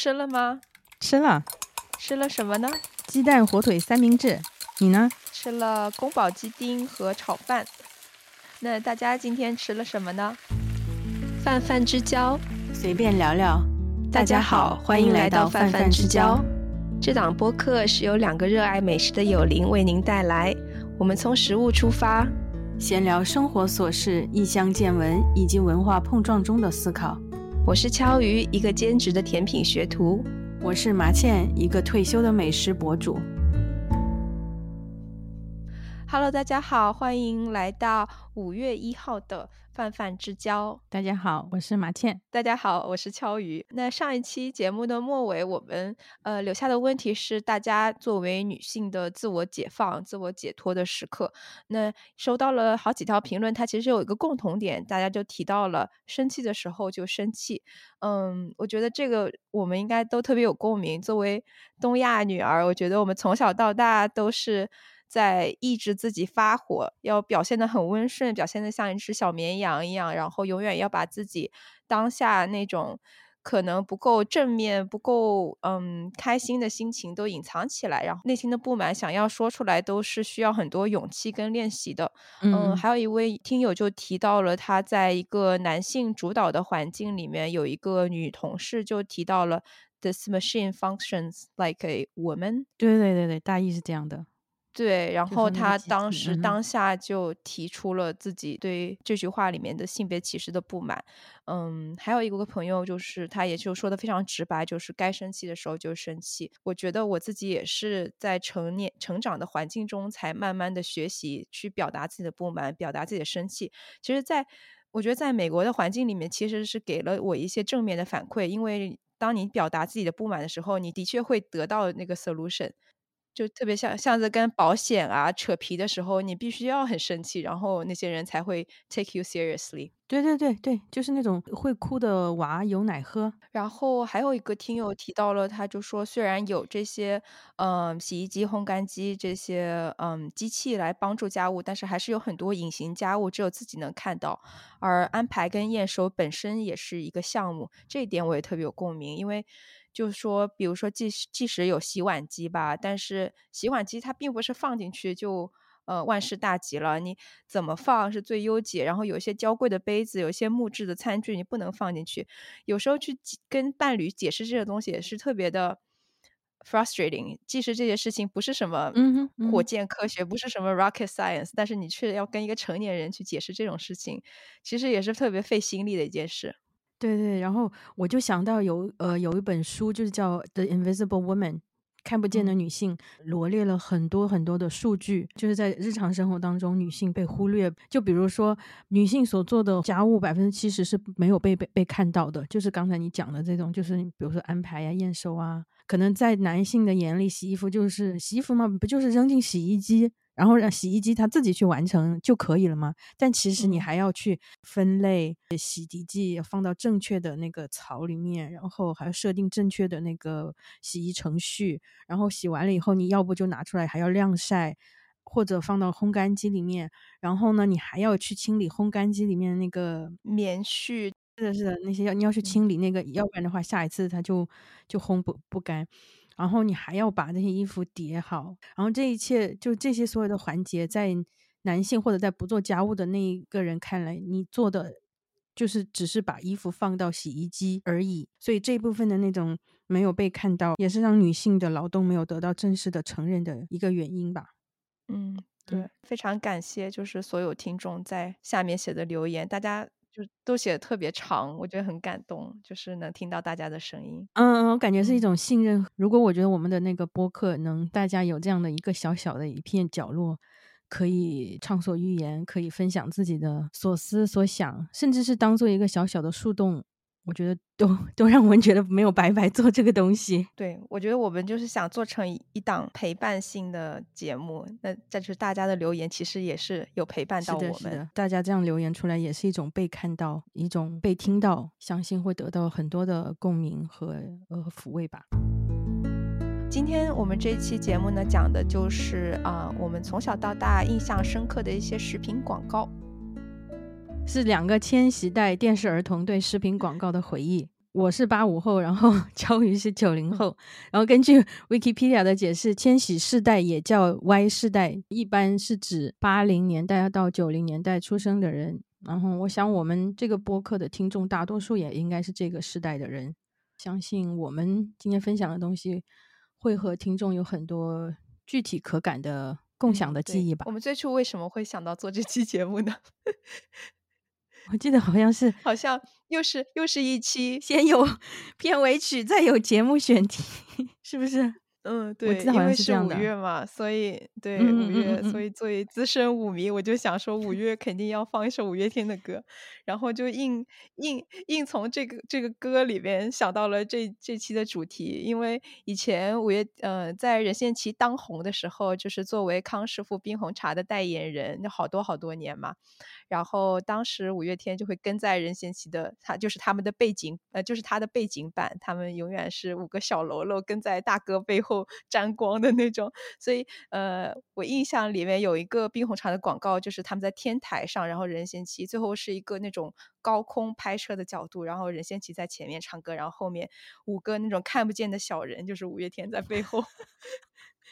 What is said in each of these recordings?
吃了吗？吃了，吃了什么呢？鸡蛋火腿三明治。你呢？吃了宫保鸡丁和炒饭。那大家今天吃了什么呢？泛泛之交，随便聊聊。大家好，欢迎来到泛泛之交。这档播客是由两个热爱美食的友邻为您带来。我们从食物出发，闲聊生活琐事、异乡见闻以及文化碰撞中的思考。我是敲鱼，一个兼职的甜品学徒；我是麻茜，一个退休的美食博主。Hello，大家好，欢迎来到五月一号的。泛泛之交，大家好，我是马倩。大家好，我是敲鱼。那上一期节目的末尾，我们呃留下的问题是，大家作为女性的自我解放、自我解脱的时刻。那收到了好几条评论，它其实有一个共同点，大家就提到了生气的时候就生气。嗯，我觉得这个我们应该都特别有共鸣。作为东亚女儿，我觉得我们从小到大都是。在抑制自己发火，要表现的很温顺，表现的像一只小绵羊一样，然后永远要把自己当下那种可能不够正面、不够嗯开心的心情都隐藏起来，然后内心的不满想要说出来，都是需要很多勇气跟练习的。嗯，还有一位听友就提到了他在一个男性主导的环境里面，有一个女同事就提到了 “this machine functions like a woman”。对对对对，大意是这样的。对，然后他当时当下就提出了自己对这句话里面的性别歧视的不满。嗯，还有一个朋友就是他也就说的非常直白，就是该生气的时候就生气。我觉得我自己也是在成年成长的环境中才慢慢的学习去表达自己的不满，表达自己的生气。其实，在我觉得在美国的环境里面，其实是给了我一些正面的反馈，因为当你表达自己的不满的时候，你的确会得到那个 solution。就特别像像是跟保险啊扯皮的时候，你必须要很生气，然后那些人才会 take you seriously。对对对对，就是那种会哭的娃有奶喝。然后还有一个听友提到了，他就说，虽然有这些嗯洗衣机、烘干机这些嗯机器来帮助家务，但是还是有很多隐形家务只有自己能看到。而安排跟验收本身也是一个项目，这一点我也特别有共鸣，因为。就是说，比如说，即使即使有洗碗机吧，但是洗碗机它并不是放进去就呃万事大吉了。你怎么放是最优解？然后有一些娇贵的杯子，有一些木质的餐具，你不能放进去。有时候去跟伴侣解释这些东西也是特别的 frustrating。即使这些事情不是什么火箭科学，不是什么 rocket science，但是你却要跟一个成年人去解释这种事情，其实也是特别费心力的一件事。对对，然后我就想到有呃有一本书，就是叫《The Invisible Woman》，看不见的女性，罗列了很多很多的数据，就是在日常生活当中女性被忽略。就比如说，女性所做的家务百分之七十是没有被被被看到的，就是刚才你讲的这种，就是比如说安排呀、验收啊，可能在男性的眼里，洗衣服就是洗衣服嘛，不就是扔进洗衣机？然后让洗衣机它自己去完成就可以了吗？但其实你还要去分类洗涤剂，放到正确的那个槽里面，然后还要设定正确的那个洗衣程序。然后洗完了以后，你要不就拿出来还要晾晒，或者放到烘干机里面。然后呢，你还要去清理烘干机里面那个棉絮，是的，是的，那些要你要去清理那个，要不然的话下一次它就就烘不不干。然后你还要把那些衣服叠好，然后这一切就这些所有的环节，在男性或者在不做家务的那一个人看来，你做的就是只是把衣服放到洗衣机而已。所以这部分的那种没有被看到，也是让女性的劳动没有得到正式的承认的一个原因吧。嗯，对，非常感谢，就是所有听众在下面写的留言，大家。就都写的特别长，我觉得很感动，就是能听到大家的声音。嗯，我感觉是一种信任。如果我觉得我们的那个播客能大家有这样的一个小小的一片角落，可以畅所欲言，可以分享自己的所思所想，甚至是当做一个小小的树洞。我觉得都都让我们觉得没有白白做这个东西。对，我觉得我们就是想做成一档陪伴性的节目。那再就是大家的留言，其实也是有陪伴到我们。大家这样留言出来，也是一种被看到，一种被听到，相信会得到很多的共鸣和呃抚慰吧。今天我们这一期节目呢，讲的就是啊，我们从小到大印象深刻的一些食品广告。是两个千禧代电视儿童对食品广告的回忆。我是八五后，然后 焦鱼是九零后。然后根据 Wikipedia 的解释，千禧世代也叫 Y 世代，一般是指八零年代到九零年代出生的人。然后我想，我们这个播客的听众大多数也应该是这个世代的人。相信我们今天分享的东西，会和听众有很多具体可感的共享的记忆吧。我们最初为什么会想到做这期节目呢？我记得好像是，好像又是又是一期，先有 片尾曲，再有节目选题，是不是？嗯，对，因为是五月。嘛，所以对五月，所以。作为资深舞迷，我就想说五月肯定要放一首五月天的歌，然后就硬硬硬从这个这个歌里边想到了这这期的主题，因为以前五月呃在任贤齐当红的时候，就是作为康师傅冰红茶的代言人，那好多好多年嘛。然后当时五月天就会跟在任贤齐的，他就是他们的背景，呃，就是他的背景板，他们永远是五个小喽啰跟在大哥背后沾光的那种。所以，呃，我印象里面有一个冰红茶的广告，就是他们在天台上，然后任贤齐最后是一个那种高空拍摄的角度，然后任贤齐在前面唱歌，然后后面五个那种看不见的小人，就是五月天在背后。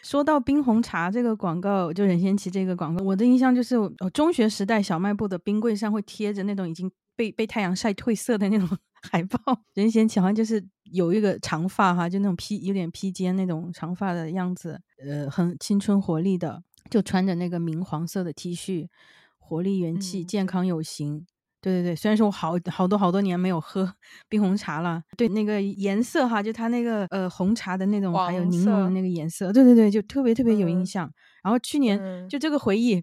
说到冰红茶这个广告，就任贤齐这个广告，我的印象就是，中学时代小卖部的冰柜上会贴着那种已经被被太阳晒褪色的那种海报。任贤齐好像就是有一个长发哈，就那种披有点披肩那种长发的样子，呃，很青春活力的，就穿着那个明黄色的 T 恤，活力元气，健康有型。对对对，虽然说我好好多好多年没有喝 冰红茶了，对那个颜色哈，就它那个呃红茶的那种，还有柠檬的那个颜色，对对对，就特别特别有印象。然后去年就这个回忆，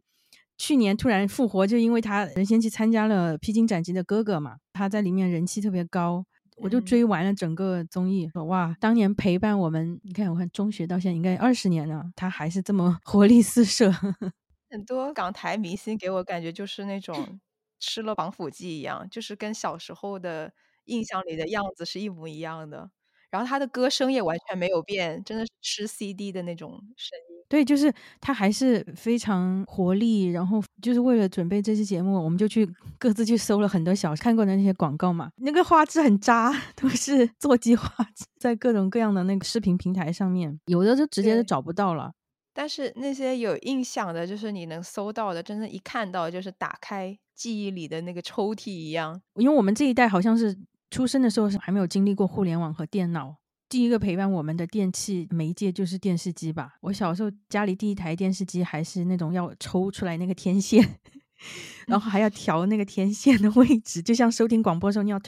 去年突然复活，就因为他任贤齐参加了《披荆斩棘的哥哥》嘛，他在里面人气特别高，我就追完了整个综艺，说哇，当年陪伴我们，你看我看中学到现在应该二十年了，他还是这么活力四射。很多港台明星给我感觉就是那种。吃了防腐剂一样，就是跟小时候的印象里的样子是一模一样的。然后他的歌声也完全没有变，真的是吃 CD 的那种声音。对，就是他还是非常活力。然后就是为了准备这期节目，我们就去各自去搜了很多小看过的那些广告嘛。那个画质很渣，都是 座机画质，在各种各样的那个视频平台上面，有的就直接就找不到了。但是那些有印象的，就是你能搜到的，真的一看到就是打开记忆里的那个抽屉一样。因为我们这一代好像是出生的时候是还没有经历过互联网和电脑，第一个陪伴我们的电器媒介就是电视机吧。我小时候家里第一台电视机还是那种要抽出来那个天线，然后还要调那个天线的位置，就像收听广播时候你要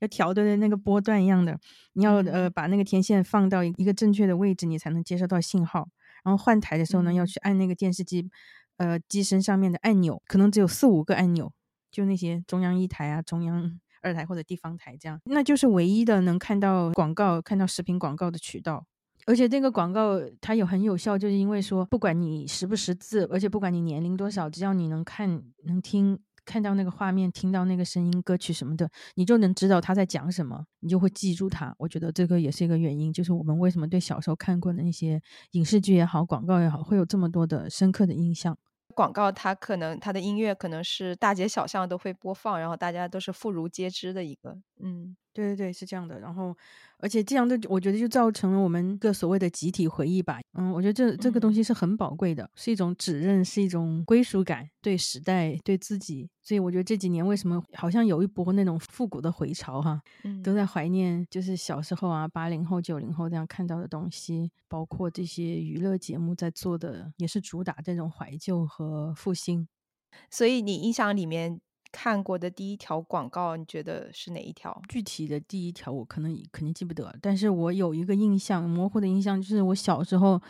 要调的那个波段一样的，你要呃把那个天线放到一个正确的位置，你才能接收到信号。然后换台的时候呢，要去按那个电视机，呃，机身上面的按钮，可能只有四五个按钮，就那些中央一台啊、中央二台或者地方台这样，那就是唯一的能看到广告、看到视频广告的渠道。而且这个广告它有很有效，就是因为说，不管你识不识字，而且不管你年龄多少，只要你能看、能听。看到那个画面，听到那个声音、歌曲什么的，你就能知道他在讲什么，你就会记住他。我觉得这个也是一个原因，就是我们为什么对小时候看过的那些影视剧也好、广告也好，会有这么多的深刻的印象。广告它可能它的音乐可能是大街小巷都会播放，然后大家都是妇孺皆知的一个，嗯。对对对，是这样的。然后，而且这样的，我觉得就造成了我们个所谓的集体回忆吧。嗯，我觉得这这个东西是很宝贵的，是一种指认，是一种归属感，对时代，对自己。所以我觉得这几年为什么好像有一波那种复古的回潮哈，都在怀念，就是小时候啊，八零后、九零后这样看到的东西，包括这些娱乐节目在做的，也是主打这种怀旧和复兴。所以你印象里面。看过的第一条广告，你觉得是哪一条？具体的第一条我可能肯定记不得，但是我有一个印象，模糊的印象，就是我小时候，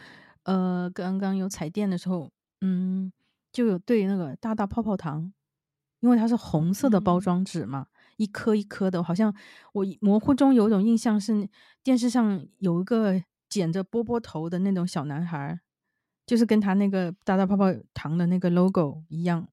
呃，刚刚有彩电的时候，嗯，就有对那个大大泡泡糖，因为它是红色的包装纸嘛，一颗一颗的，好像我模糊中有一种印象是电视上有一个剪着波波头的那种小男孩，就是跟他那个大大泡泡糖的那个 logo 一样。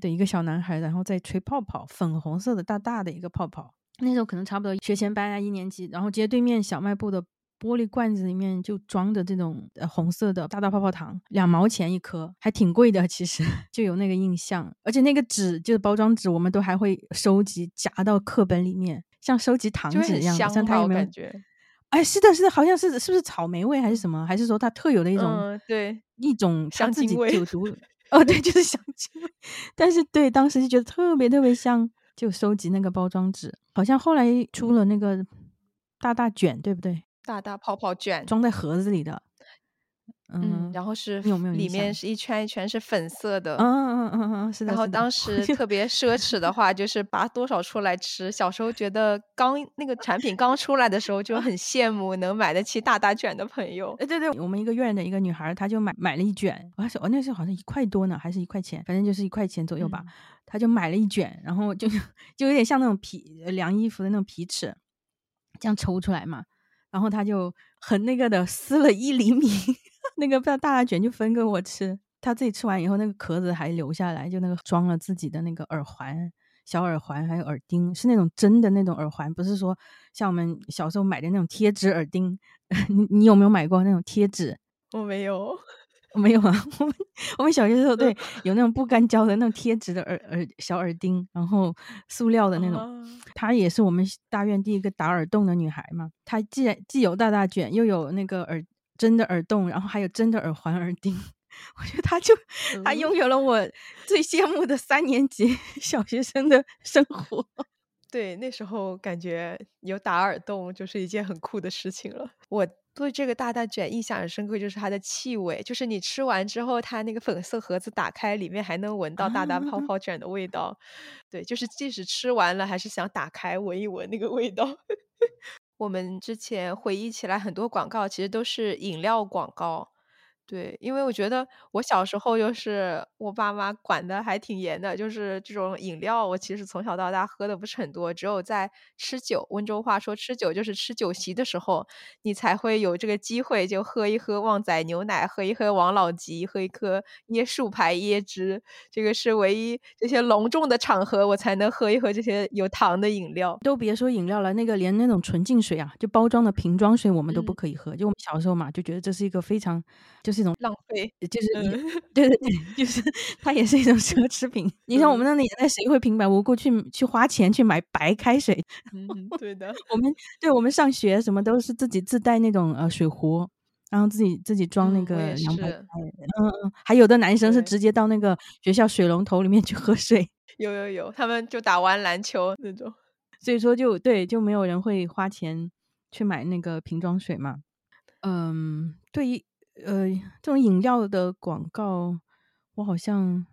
的一个小男孩，然后在吹泡泡，粉红色的大大的一个泡泡。那时候可能差不多学前班啊，一年级，然后街对面小卖部的玻璃罐子里面就装着这种呃红色的大大泡泡糖，两毛钱一颗，还挺贵的。其实 就有那个印象，而且那个纸就是包装纸，我们都还会收集夹到课本里面。像收集糖纸一样，香，像它有没有感？觉。哎，是的，是的，好像是是不是草莓味还是什么？还是说它特有的一种、嗯，对，一种它自己香精味就独哦，对，就是香精味。但是对，当时就觉得特别特别香，就收集那个包装纸。好像后来出了那个大大卷，对不对？大大泡泡卷，装在盒子里的。嗯，嗯，然后是有没有里面？是一圈一圈是粉色的，嗯嗯嗯嗯嗯，是的，然后当时特别奢侈的话，就是拔多少出来吃。小时候觉得刚那个产品刚出来的时候，就很羡慕能买得起大大卷的朋友。哎，对对，我们一个院的一个女孩，她就买买了一卷，我还是哦，那时候好像一块多呢，还是一块钱，反正就是一块钱左右吧。嗯她就买了一卷，然后就就有点像那种皮呃量衣服的那种皮尺，这样抽出来嘛。然后她就很那个的撕了一厘米，那个大大卷就分给我吃。他自己吃完以后，那个壳子还留下来，就那个装了自己的那个耳环。小耳环还有耳钉，是那种真的那种耳环，不是说像我们小时候买的那种贴纸耳钉。你你有没有买过那种贴纸？我没有，没有啊，我们我们小学的时候对有那种不干胶的那种贴纸的耳耳小耳钉，然后塑料的那种。啊她也是我们大院第一个打耳洞的女孩嘛。她既然既有大大卷，又有那个耳真的耳洞，然后还有真的耳环耳钉。我觉得他就她嗯拥有了我最羡慕的三年级 小学生的生活。对，那时候感觉有打耳洞就是一件很酷的事情了。我对这个大大卷印象很深刻，就是它的气味，就是你吃完之后，它那个粉色盒子打开，里面还能闻到大大泡啊泡卷的味道。对，就是即使吃完了，还是想打开闻一闻那个味道。我们之前回忆起来，很多广告其实都是饮料广告。对，因为我觉得我小时候就是我爸妈管的还挺严的，就是这种饮料，我其实从小到大喝的不是很多，只有在吃酒，温州话说吃酒就是吃酒席的时候，你才会有这个机会，就喝一喝旺仔牛奶，喝一喝王老吉，喝一喝椰树牌椰汁，这个是唯一这些隆重的场合我才能喝一喝这些有糖的饮料。都别说饮料了，那个连那种纯净水啊，就包装的瓶装水，我们都不嗯可以喝。就我们小时候嘛，就觉得这是一个非常，就是一种，浪费，就是对对 对，就是它也是一种奢 侈品。你像我们那个年代，谁会平白无故去去花钱去买白开水？嗯，对的，我们对我们上学什么都是自己自带那种呃水壶，然后自己自己装那个凉白开。嗯嗯，还有的男生是直接到那个学校水龙头里面去喝水。有有有，他们就打完篮球那种。所以说就对，就没有人会花钱去买那个瓶装水嘛。嗯，对于呃这种饮料的广告，我好像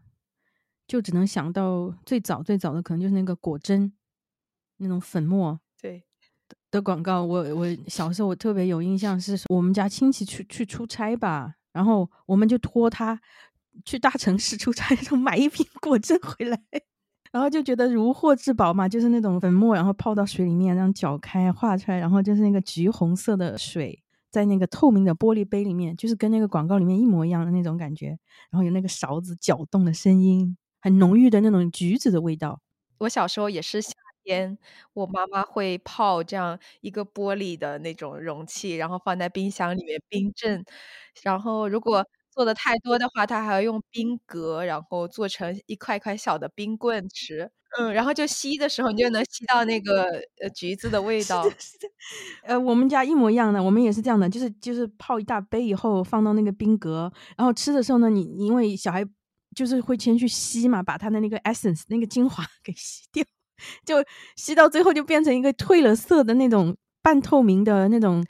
就只能想到最早最早的可能就是那个果珍那种粉末对，的广告。我我小时候我特别有印象是，我们家亲戚去去出差吧，然后我们就托他去大城市出差，买一瓶果珍回来。然后就觉得如获至宝嘛，就是那种粉末，然后泡到水里面，然后搅开化出来，然后就是那个橘红色的水，在那个透明的玻璃杯里面，就是跟那个广告里面一模一样的那种感觉。然后有那个勺子搅动的声音，很浓郁的那种橘子的味道。我小时候也是夏天，我妈妈会泡这样一个玻璃的那种容器，然后放在冰箱里面冰镇。然后如果做的太多的话，他还要用冰格，然后做成一块块小的冰棍吃。嗯，然后就吸的时候，你就能吸到那个呃橘子的味道。是的，是的。呃，我们家一模一样的，我们也是这样的，就是就是泡一大杯以后放到那个冰格，然后吃的时候呢，你你因为小孩就是会先去吸嘛，把它的那个 essence 那个精华 给吸掉，就吸到最后就变成一个褪了色的那种半透明的那种。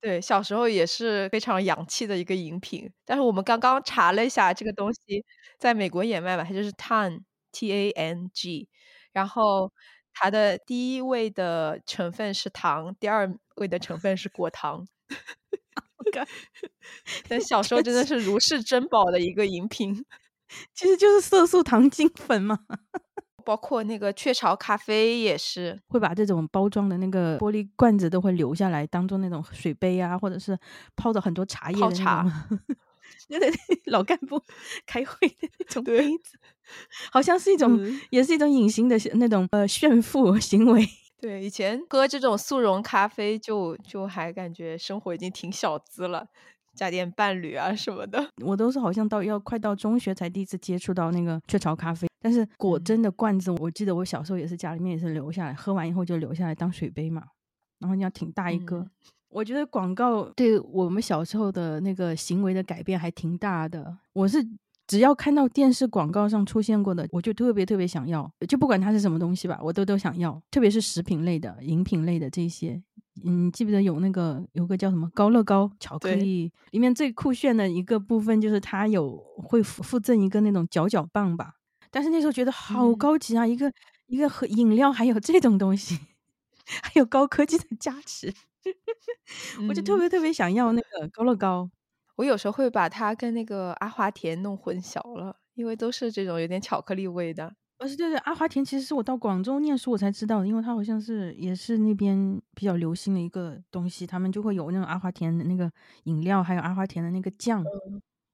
对，小时候也是非常洋气的一个饮品。但是我们刚刚查了一下，这个东西在美国也卖嘛，它就是 Tang T A N G，然后它的第一位的成分是糖，第二位的成分是果糖。但小时候真的是如是珍宝的一个饮品，其实就是色素糖精粉嘛。包括那个雀巢咖啡也是，会把这种包装的那个玻璃罐子都会留下来，当做那种水杯啊，或者是泡的很多茶叶泡茶种。对对对，老干部 开会的那种对杯子，好像是一种，嗯也是一种隐形的那种呃炫富行为。对，以前喝这种速溶咖啡就就还感觉生活已经挺小资了，加点伴侣啊什么的。我都是好像到要快到中学才第一次接触到那个雀巢咖啡，但是果嗯真的罐子，我记得我小时候也是家里面也是留下来，喝完以后就留下来当水杯嘛。然后你要挺大一个，嗯我觉得广告对我们小时候的那个行为的改变还挺大的。我是只要看到电视广告上出现过的，我就特别特别想要，就不管它是什么东西吧，我都都想要。特别是食品类的、饮品类的这些，嗯，你记不记得有那个有个叫什么高乐高巧克力，里面最酷炫的一个部分就是它有会附附赠一个那种搅搅棒吧。但是那时候觉得好嗯高级啊，一个一个喝饮料还有这种东西，还有高科技的加持。我就特嗯别特别想要那个高乐高。我有时候会把它跟那个阿华田弄混淆了，因为都是这种有点巧克力味的。呃，是对对，阿华田其实是我到广州念书我才知道的，因为它好像是也是那边比较流行的一个东西，他们就会有那种阿华田的那个饮料，还有阿华田的那个酱，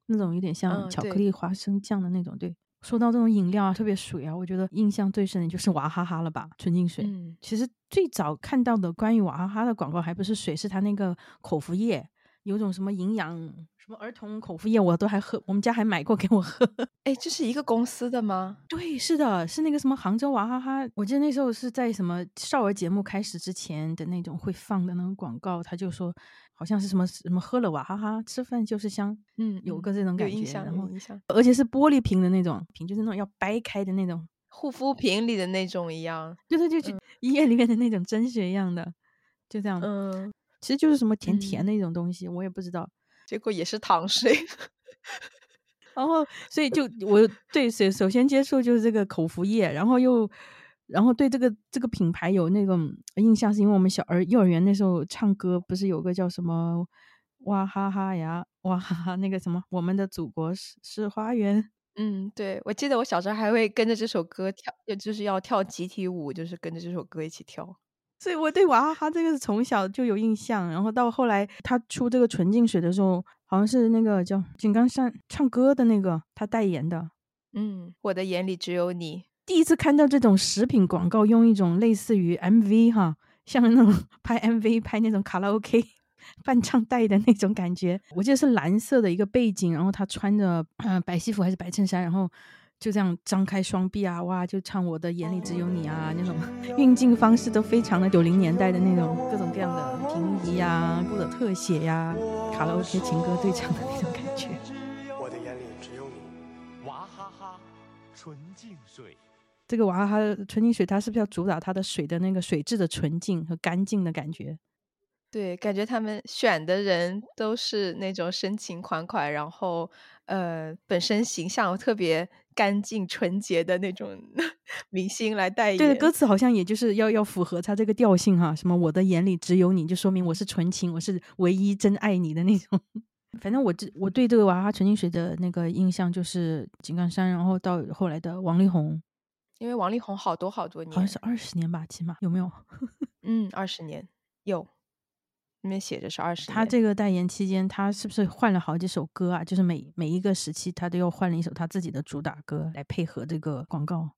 那种有点像巧克力花生酱的那种。对，说到这种饮料啊，特别水啊，我觉得印象最深的就是娃哈哈了吧，纯净水。嗯其实最早看到的关于娃哈哈的广告，还不是水，是它那个口服液，有种什么营养什么儿童口服液，我都还喝，我们家还买过给我喝。哎，这是一个公司的吗？对，是的，是那个什么杭州娃哈哈，我记得那时候是在什么少儿节目开始之前的那种会放的那种广告，他就说好像是什么什么喝了娃哈哈，吃饭就是香，嗯，嗯有个这种感觉，有印象，然后有印象，而且是玻璃瓶的那种瓶，就是那种要掰开的那种，护肤品里的那种一样。就是就是医院里面的那种针血一样的，就这样，嗯，其实就是什么甜甜嗯的一种东西，我也不知道。结果也是糖水。然后，所以就我对首首先接触就是这个口服液，然后又然后对这个这个品牌有那种印象，是因为我们小儿幼儿园那时候唱歌，不是有个叫什么哇哈哈呀哇哈哈那个什么我们的祖国是是花园，嗯，对，我记得我小时候还会跟着这首歌跳，就就是要跳集体舞，就是跟着这首歌一起跳。所以我对娃哈哈这个是从小就有印象。然后到后来他出这个纯净水的时候，好像是那个叫井冈山唱歌的那个他代言的，嗯，我的眼里只有你。第一次看到这种食品广告用一种类似于 MV 哈，像那种 拍 MV 拍那种卡拉 OK 伴唱带的那种感觉。我记得是蓝色的一个背景，然后他穿着嗯、白西服还是白衬衫，然后就这样张开双臂啊，哇，就唱我的眼里只有你啊，那种运镜方式都非常的九零年代的那种各种各样的平移呀、或者特写呀、卡拉 OK 情歌对唱的那种感觉。我的眼里只有你。娃哈哈纯净。这个娃哈哈纯净水，它是不是要主打它的水的那个水质的纯净和干净的感觉？对，感觉他们选的人都是那种深情款款，然后呃，本身形象特别干净纯洁的那种 明星来代言。对的，歌词好像也就是要要符合他这个调性哈，什么我的眼里只有你，就说明我是纯情，我是唯一真爱你的那种。反正我这我对这个娃哈哈纯净水的那个印象就是井冈山，然后到后来的王力宏，因为王力宏好多好多年好像是，二十年吧，起码有没有？嗯，二十年有，里面写着是二十。他这个代言期间，他是不是换了好几首歌啊？就是每每一个时期，他都要换了一首他自己的主打歌来配合这个广告。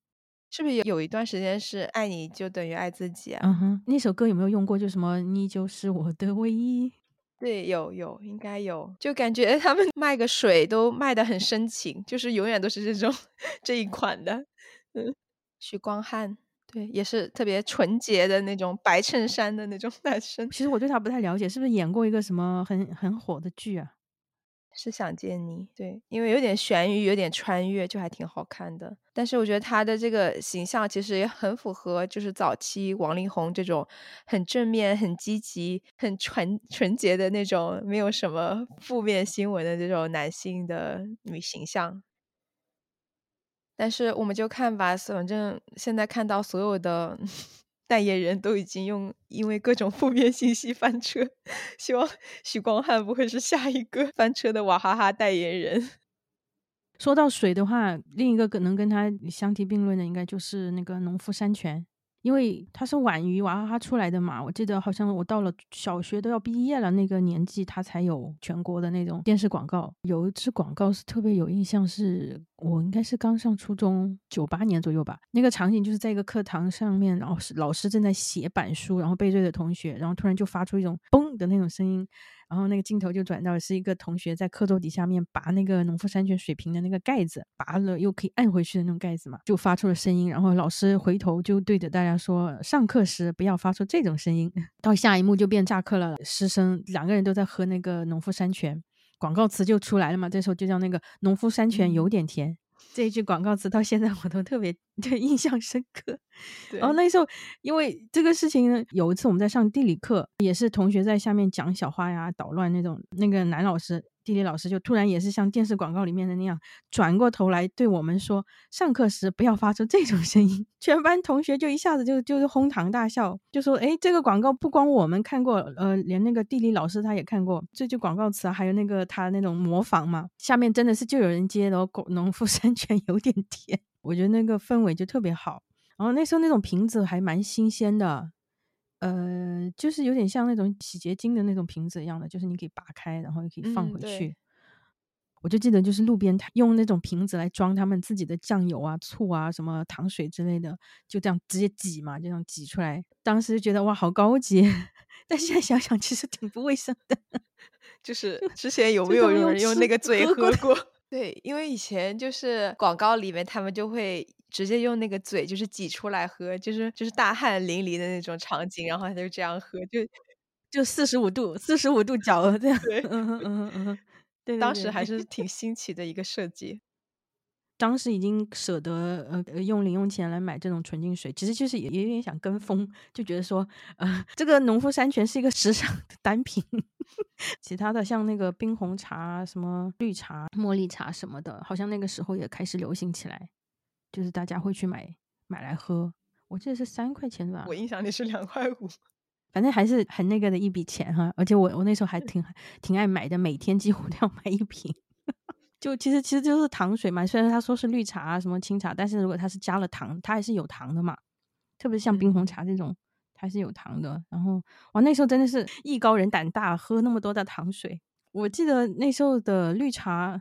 是不是有有一段时间是爱你就等于爱自己啊？嗯哼，那首歌有没有用过？就什么你就是我的唯一。对，有有，应该有，就感觉他们卖个水都卖的很深情，就是永远都是这种 这一款的。嗯，许光汉，对，也是特别纯洁的那种白衬衫的那种男生。其实我对他不太了解，是不是演过一个什么很很火的剧啊？是想见你，对，因为有点悬疑，有点穿越，就还挺好看的。但是我觉得他的这个形象其实也很符合，就是早期王力宏这种很正面、很积极、很纯纯洁的那种，没有什么负面新闻的这种男性的女形象。但是我们就看吧，反正现在看到所有的 代言人都已经用因为各种负面信息翻车，希望 许光汉不会是下一个翻车的娃哈哈代言人。说到水的话，另一个可能跟他相提并论的，应该就是那个农夫山泉，因为它是晚于娃哈哈出来的嘛。我记得好像我到了小学都要毕业了那个年纪，它才有全国的那种电视广告。有一支广告是特别有印象，是我应该是刚上初中，九八年左右吧。那个场景就是在一个课堂上面，然后老师正在写板书，然后背对着同学，然后突然就发出一种嘣的那种声音。然后那个镜头就转到是一个同学在课桌底下面拔那个农夫山泉水瓶的那个盖子，拔了又可以按回去的那种盖子嘛，就发出了声音。然后老师回头就对着大家说：“上课时不要发出这种声音。”到下一幕就变炸课了，师生两个人都在喝那个农夫山泉，广告词就出来了嘛。这时候就叫那个农夫山泉有点甜。这一句广告词到现在我都特别对印象深刻。然后那时候因为这个事情呢，有一次我们在上地理课，也是同学在下面讲小话呀捣乱那种，那个男老师。地理老师就突然也是像电视广告里面的那样，转过头来对我们说：“上课时不要发出这种声音。”全班同学就一下子就就是哄堂大笑，就说：“哎，这个广告不光我们看过，呃，连那个地理老师他也看过这句广告词，还有那个他那种模仿嘛。”下面真的是就有人接了，农夫山泉有点甜，我觉得那个氛围就特别好。然后那时候那种瓶子还蛮新鲜的。呃，就是有点像那种洗洁精的那种瓶子一样的，就是你可以拔开，然后又可以放回去。我就记得，就是路边用那种瓶子来装他们自己的酱油啊、醋啊、什么糖水之类的，就这样直接挤嘛，就这样挤出来。当时觉得哇，好高级，但现在想想其实挺不卫生的。就是之前有没有有人用那个嘴喝过？对，因为以前就是广告里面他们就会。直接用那个嘴就是挤出来喝，就是就是大汗淋漓的那种场景，然后他就这样喝，就就四十五度，四十五度角这样。对，嗯嗯嗯，对，当时还是 挺新奇的一个设计。当时已经舍得呃用零用钱来买这种纯净水，其实就是也有点想跟风，就觉得说呃 这个农夫山泉是一个时尚的单品，其他的像那个冰红茶、什么绿茶、茉莉茶什么的，好像那个时候也开始流行起来。就是大家会去买买来喝，我记得是三块钱吧，我印象里是两块五，反正还是很那个的一笔钱哈。而且我我那时候还挺挺爱买的，每天几乎都要买一瓶。就其实其实就是糖水嘛，虽然他说是绿茶啊什么清茶，但是如果它是加了糖，它还是有糖的嘛。特别像冰红茶这种，它是有糖的。然后哇，那时候真的是艺高人胆大，喝那么多的糖水。我记得那时候的绿茶。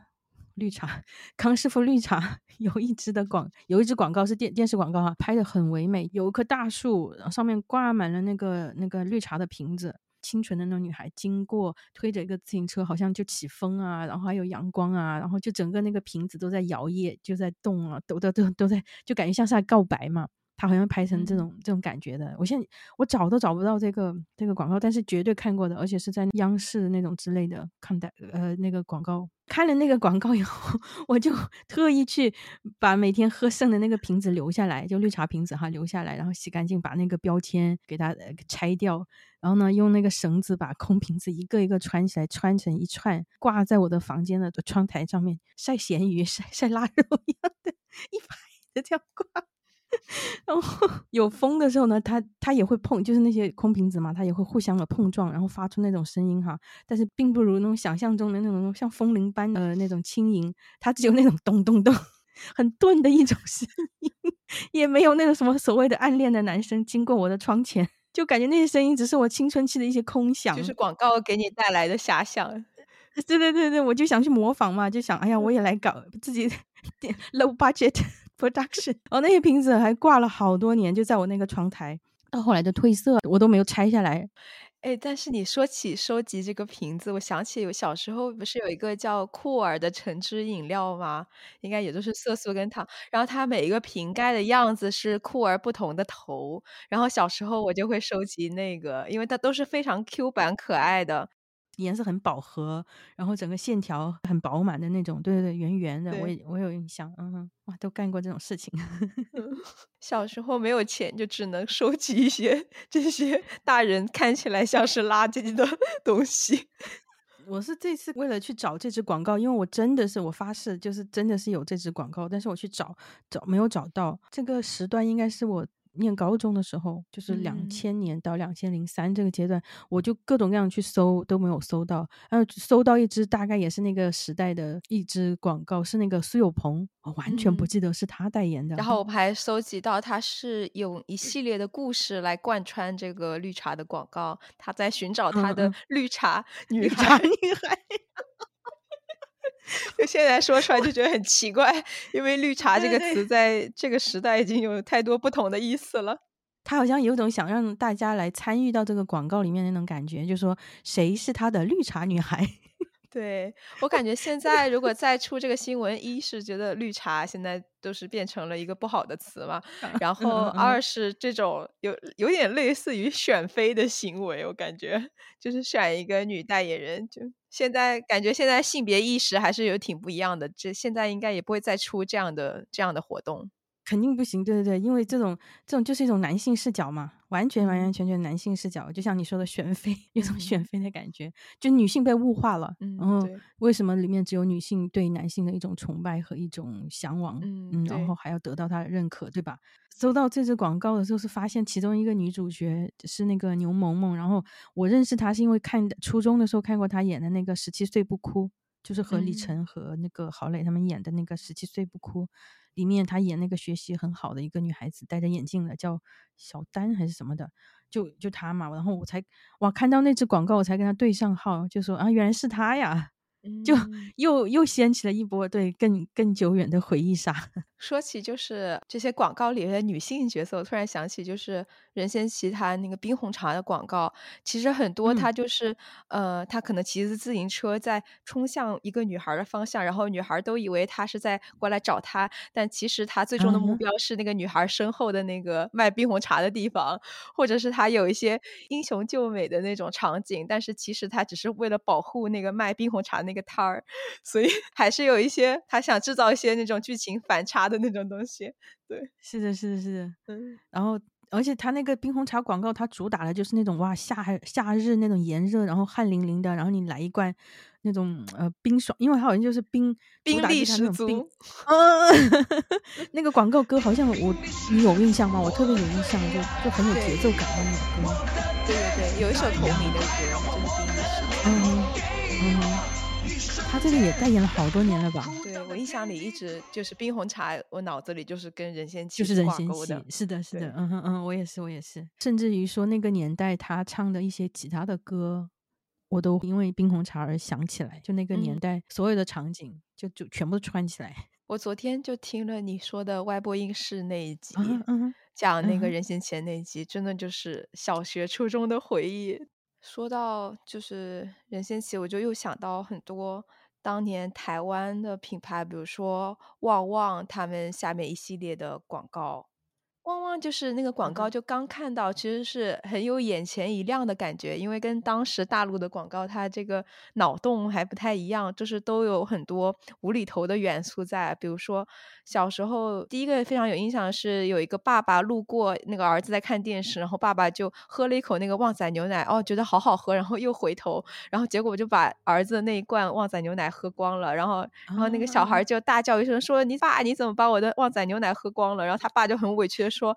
绿茶，康师傅绿茶 有一支的广，有一支广告是电电视广告啊，拍的很唯美。有一棵大树，上面挂满了那个那个绿茶的瓶子。清纯的那种女孩经过，推着一个自行车，好像就起风啊，然后还有阳光啊，然后就整个那个瓶子都在摇曳，就在动啊，抖的都都在，就感觉像是在告白嘛。他好像拍成这种这种感觉的，我现在我找都找不到这个这个广告，但是绝对看过的，而且是在央视那种之类的看待呃那个广告。看了那个广告以后，我就特意去把每天喝剩的那个瓶子留下来，就绿茶瓶子哈留下来，然后洗干净，把那个标签给它拆掉，然后呢用那个绳子把空瓶子一个一个穿起来，穿成一串，挂在我的房间的窗台上面，晒咸鱼、晒晒腊肉一样的，一排的这样挂。然后 有风的时候呢，它它也会碰，就是那些空瓶子嘛，它也会互相的碰撞，然后发出那种声音哈。但是并不如那种想象中的那种像风铃般的那种轻盈，它只有那种咚咚咚，很钝的一种声音，也没有那种什么所谓的暗恋的男生经过我的窗前，就感觉那些声音只是我青春期的一些空想，就是广告给你带来的遐想。对对对对，我就想去模仿嘛，就想哎呀，我也来搞自己 low budget。production，哦，那些瓶子还挂了好多年，就在我那个窗台，到后来就褪色，我都没有拆下来。哎，但是你说起收集这个瓶子，我想起有小时候不是有一个叫酷儿的橙汁饮料吗？应该也就是色素跟糖，然后它每一个瓶盖的样子是酷儿不同的头，然后小时候我就会收集那个，因为它都是非常 Q 版可爱的。颜色很饱和，然后整个线条很饱满的那种，对对对，圆圆的，我也我有印象，嗯哼，哇，都干过这种事情。小时候没有钱，就只能收集一些 这些大人看起来像是垃圾的 东西。我是这次为了去找这支广告，因为我真的是我发誓，就是真的是有这支广告，但是我去找找没有找到，这个时段应该是我。念高中的时候，就是两千年到两千零三这个阶段，我就各种各样去搜都没有搜到，然后搜到一支大概也是那个时代的一支广告，是那个苏有朋，我完全不记得是他代言的。然后我还搜集到他是用一系列的故事来贯穿这个绿茶的广告，他在寻找他的绿茶女孩。女孩。就现在说出来就觉得很奇怪，因为 “绿茶”这个词在这个时代已经有太多不同的意思了。他好像有种想让大家来参与到这个广告里面那种感觉，就说谁是他的绿茶女孩。对，我感觉现在如果再出这个新闻，一是觉得绿茶现在都是变成了一个不好的词嘛，然后二是这种有有点类似于选妃的行为，我感觉就是选一个女代言人，就现在感觉现在性别意识还是有挺不一样的，这现在应该也不会再出这样的这样的活动。肯定不行，对对对，因为这种这种就是一种男性视角嘛，完全完完嗯全全男性视角，就像你说的选妃，有种嗯选妃的感觉，就女性被物化了。嗯然后为什么里面只有女性对男性的一种崇拜和一种向往？嗯对然后还要得到他的认可，对吧？收到这支广告的时候，是发现其中一个女主角是那个牛萌萌，然后我认识她是因为看初中的时候看过她演的那个《十七岁不哭》，就是和李嗯晨和那个郝蕾他们演的那个《十七岁不哭》。里面她演那个学习很好的一个女孩子，戴着眼镜的，叫小丹还是什么的，就就她嘛。然后我才哇看到那支广告，我才跟她对上号，就说啊原来是她呀，就嗯。又又掀起了一波对更更久远的回忆杀。说起就是这些广告里的女性角色，我突然想起就是任贤齐他那个冰红茶的广告，其实很多嗯。他就是、呃，他可能骑着自行车在冲向一个女孩的方向，然后女孩都以为他是在过来找他，但其实他最终的目标是那个女孩身后的那个卖冰红茶的地方，或者是他有一些英雄救美的那种场景，但是其实他只是为了保护那个卖冰红茶那个摊儿，所以 还是有一些他想制造一些那种剧情反差的那种东西。对，是的，是的，是的。嗯然后，而且他那个冰红茶广告，它主打的就是那种哇夏夏日那种炎热，然后汗淋淋的，然后你来一罐那种呃冰爽，因为它好像就是冰冰力十足。嗯，那个广告歌好像我你有印象吗？我特别有印象，就就很有节奏感的那种歌。对对对，有一首同名的歌，就是冰力十足。嗯嗯，他这个也代言了好多年了吧？对我印象里一直就是冰红茶，我脑子里就是跟任贤齐就是任贤齐。是的，是的对，嗯哼嗯，我也是，我也是，甚至于说那个年代他唱的一些其他的歌，我都因为冰红茶而想起来，就那个年嗯代所有的场景就就全部串起来。我昨天就听了你说的歪播音室那一集，嗯嗯讲那个任贤齐的那一集，真的就是小学、初中的回忆。说到就是任贤齐，我就又想到很多当年台湾的品牌，比如说旺旺他们下面一系列的广告。旺旺就是那个广告，就刚看到，其实是很有眼前一亮的感觉，因为跟当时大陆的广告，它这个脑洞还不太一样，就是都有很多无厘头的元素在。比如说小时候，第一个非常有印象是有一个爸爸路过那个儿子在看电视，然后爸爸就喝了一口那个旺仔牛奶，哦，觉得好好喝，然后又回头，然后结果就把儿子的那一罐旺仔牛奶喝光了，然后然后那个小孩就大叫一声说：“你爸，你怎么把我的旺仔牛奶喝光了？”然后他爸就很委屈的说：“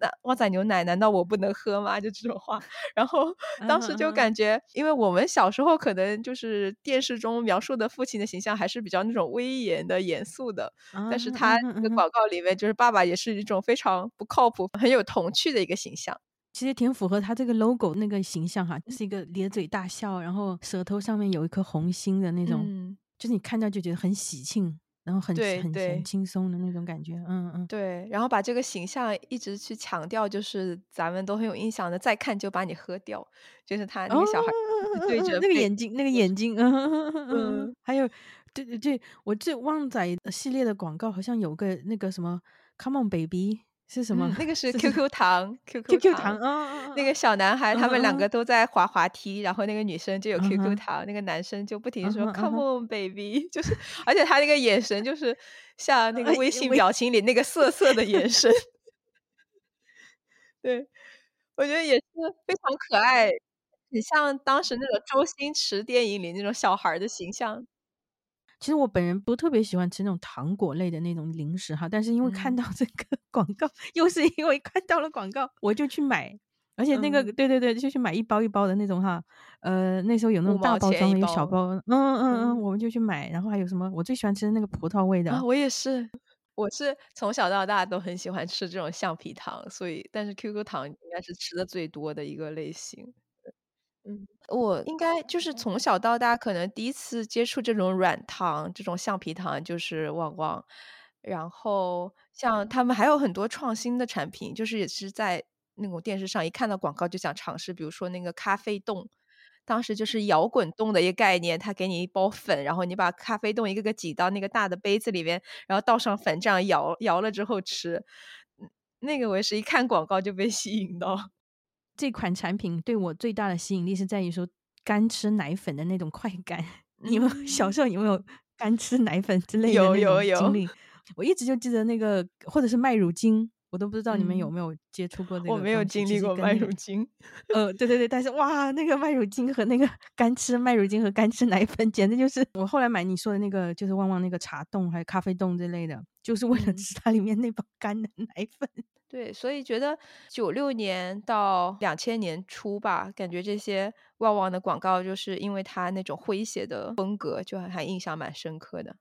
那旺仔牛奶难道我不能喝吗？”就这种话。然后当时就嗯感觉，因为我们小时候可能就是电视中描述的父亲的形象还是比较那种威严的、严肃的，但是嗯他嗯哼嗯哼这个广告里面就是爸爸也是一种非常不靠谱、很有童趣的一个形象。其实挺符合他这个 logo 那个形象哈，是一个咧嘴大笑，然后舌头上面有一颗红心的那种，嗯，就是你看到就觉得很喜庆，然后很很很轻松的那种感觉。嗯嗯，对，然后把这个形象一直去强调，就是咱们都很有印象的，再看就把你喝掉，就是他那个小孩哦对着 那个眼睛，那个眼睛，嗯还有，对对对，我这旺仔系列的广告好像有个那个什么 “Come on baby” 是什么嗯？那？个是是 QQ 糖，QQ 糖糖，嗯那个小男孩他们两嗯个都在滑滑梯，然后那个女生就有嗯 QQ 哼。糖，那个男生就不停说 “Come on baby”，就是，而且他那个眼神就是像那个哎微信表情里那个涩涩的眼神。对，我觉得也是非常可爱，很像当时那种周星驰电影里那种小孩的形象。其实我本人不特别喜欢吃那种糖果类的那种零食哈，但是因为看嗯。到这个广告，又是因为看到了广告，我就去买。而且那个、嗯对对对，就去买一包一包的那种哈，呃，那时候有那种大包装的，有小包包，嗯嗯嗯，嗯我们就去买。然后还有什么？我最喜欢吃的那个葡萄味的，啊，我也是，我是从小到大都很喜欢吃这种橡皮糖，所以但是 QQ 糖应该是吃的最多的一个类型。嗯，我应该就是从小到大，可能第一次接触这种软糖、这种橡皮糖就是旺旺，然后像他们还有很多创新的产品，就是也是在那种电视上一看到广告就想尝试，比如说那个咖啡冻。当时就是摇滚冻的一个概念，他给你一包粉，然后你把咖啡冻一个个挤到那个大的杯子里边，然后倒上粉，这样摇摇了之后吃。那个我也是一看广告就被吸引到。这款产品对我最大的吸引力是在于说干吃奶粉的那种快感。你们小时候有没有干吃奶粉之类的有有有经历？我一直就记得那个，或者是麦乳精。我都不知道你们有没有接触过那个。我没有经历过麦乳精。呃，对对对，但是哇，那个麦乳精和那个 干吃麦乳精和干吃奶粉，简直就是 我后来买你说的那个，就是旺旺那个茶冻还有咖啡冻之类的，就是为了吃它里面那包干的奶粉。对，所以觉得九六年到两千年初吧，感觉这些旺旺的广告，就是因为它那种诙谐的风格，就还印象蛮深刻的。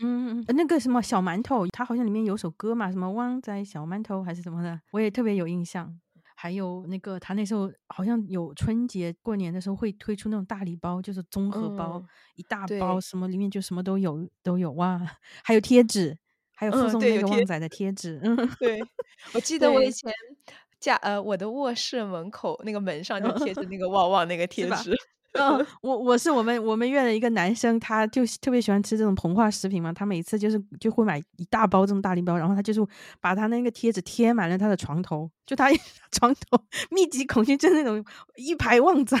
嗯，那个什么小馒头，它好像里面有首歌嘛，什么旺仔小馒头还是什么的，我也特别有印象。还有那个他那时候好像有春节过年的时候会推出那种大礼包，就是综合包，一大包，什么里面就什么都有都有哇，还有贴纸，还有附送那个旺仔的贴纸。嗯，对，我记得我以前家呃我的卧室门口那个门上就贴着那个 旺旺那个贴纸。嗯，我我是我们我们院的一个男生，他就特别喜欢吃这种膨化食品嘛。他每次就是就会买一大包这种大礼包，然后他就是把他那个贴纸贴满了他的床头，就他床头密集恐惧症那种一排旺仔，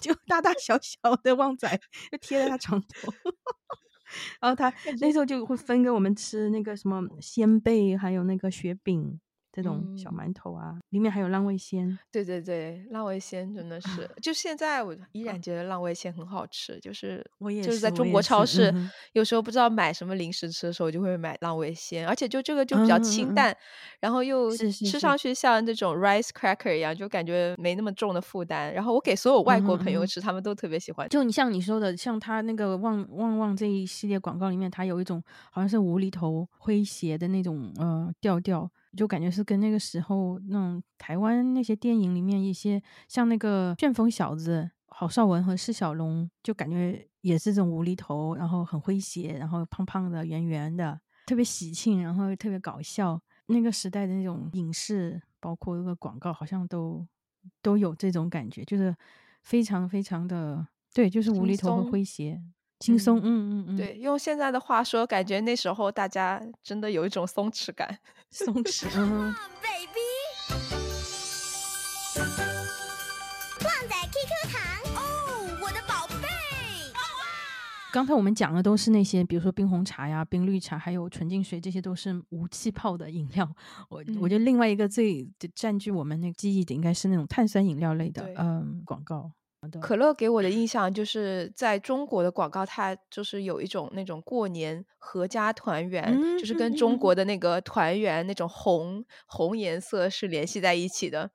就大大小小的旺仔就贴在他床头。然后他那时候就会分给我们吃那个什么鲜贝，还有那个雪饼。这种小馒头啊，里面还有浪味仙。对对对，浪味仙真的是，就现在我依然觉得浪味仙很好吃。就是我也就是在中国超市，有时候不知道买什么零食吃的时候，就会买浪味仙。而且就这个就比较清淡，然后又吃上去像这种 rice cracker 一样，就感觉没那么重的负担。然后我给所有外国朋友吃，他们都特别喜欢。就你像你说的，像他那个旺旺旺这一系列广告里面，它有一种好像是无厘头诙谐的那种呃调调。就感觉是跟那个时候那种台湾那些电影里面一些像那个旋风小子郝邵文和释小龙，就感觉也是这种无厘头，然后很诙谐，然后胖胖的、圆圆的，特别喜庆，然后特别搞笑。那个时代的那种影视，包括那个广告，好像都都有这种感觉，就是非常非常的对，就是无厘头和诙谐。轻松，嗯嗯嗯，对，用现在的话说，感觉那时候大家真的有一种松弛感，松弛。嗯。baby，旺仔 QQ 糖哦，我的宝贝。刚才我们讲的都是那些，比如说冰红茶呀、冰绿茶，还有纯净水，这些都是无气泡的饮料。我我觉得另外一个最占据我们那个记忆的，应该是那种碳酸饮料类的，嗯，广告。可乐给我的印象就是在中国的广告，它就是有一种那种过年合家团圆，就是跟中国的那个团圆那种红红颜色是联系在一起的。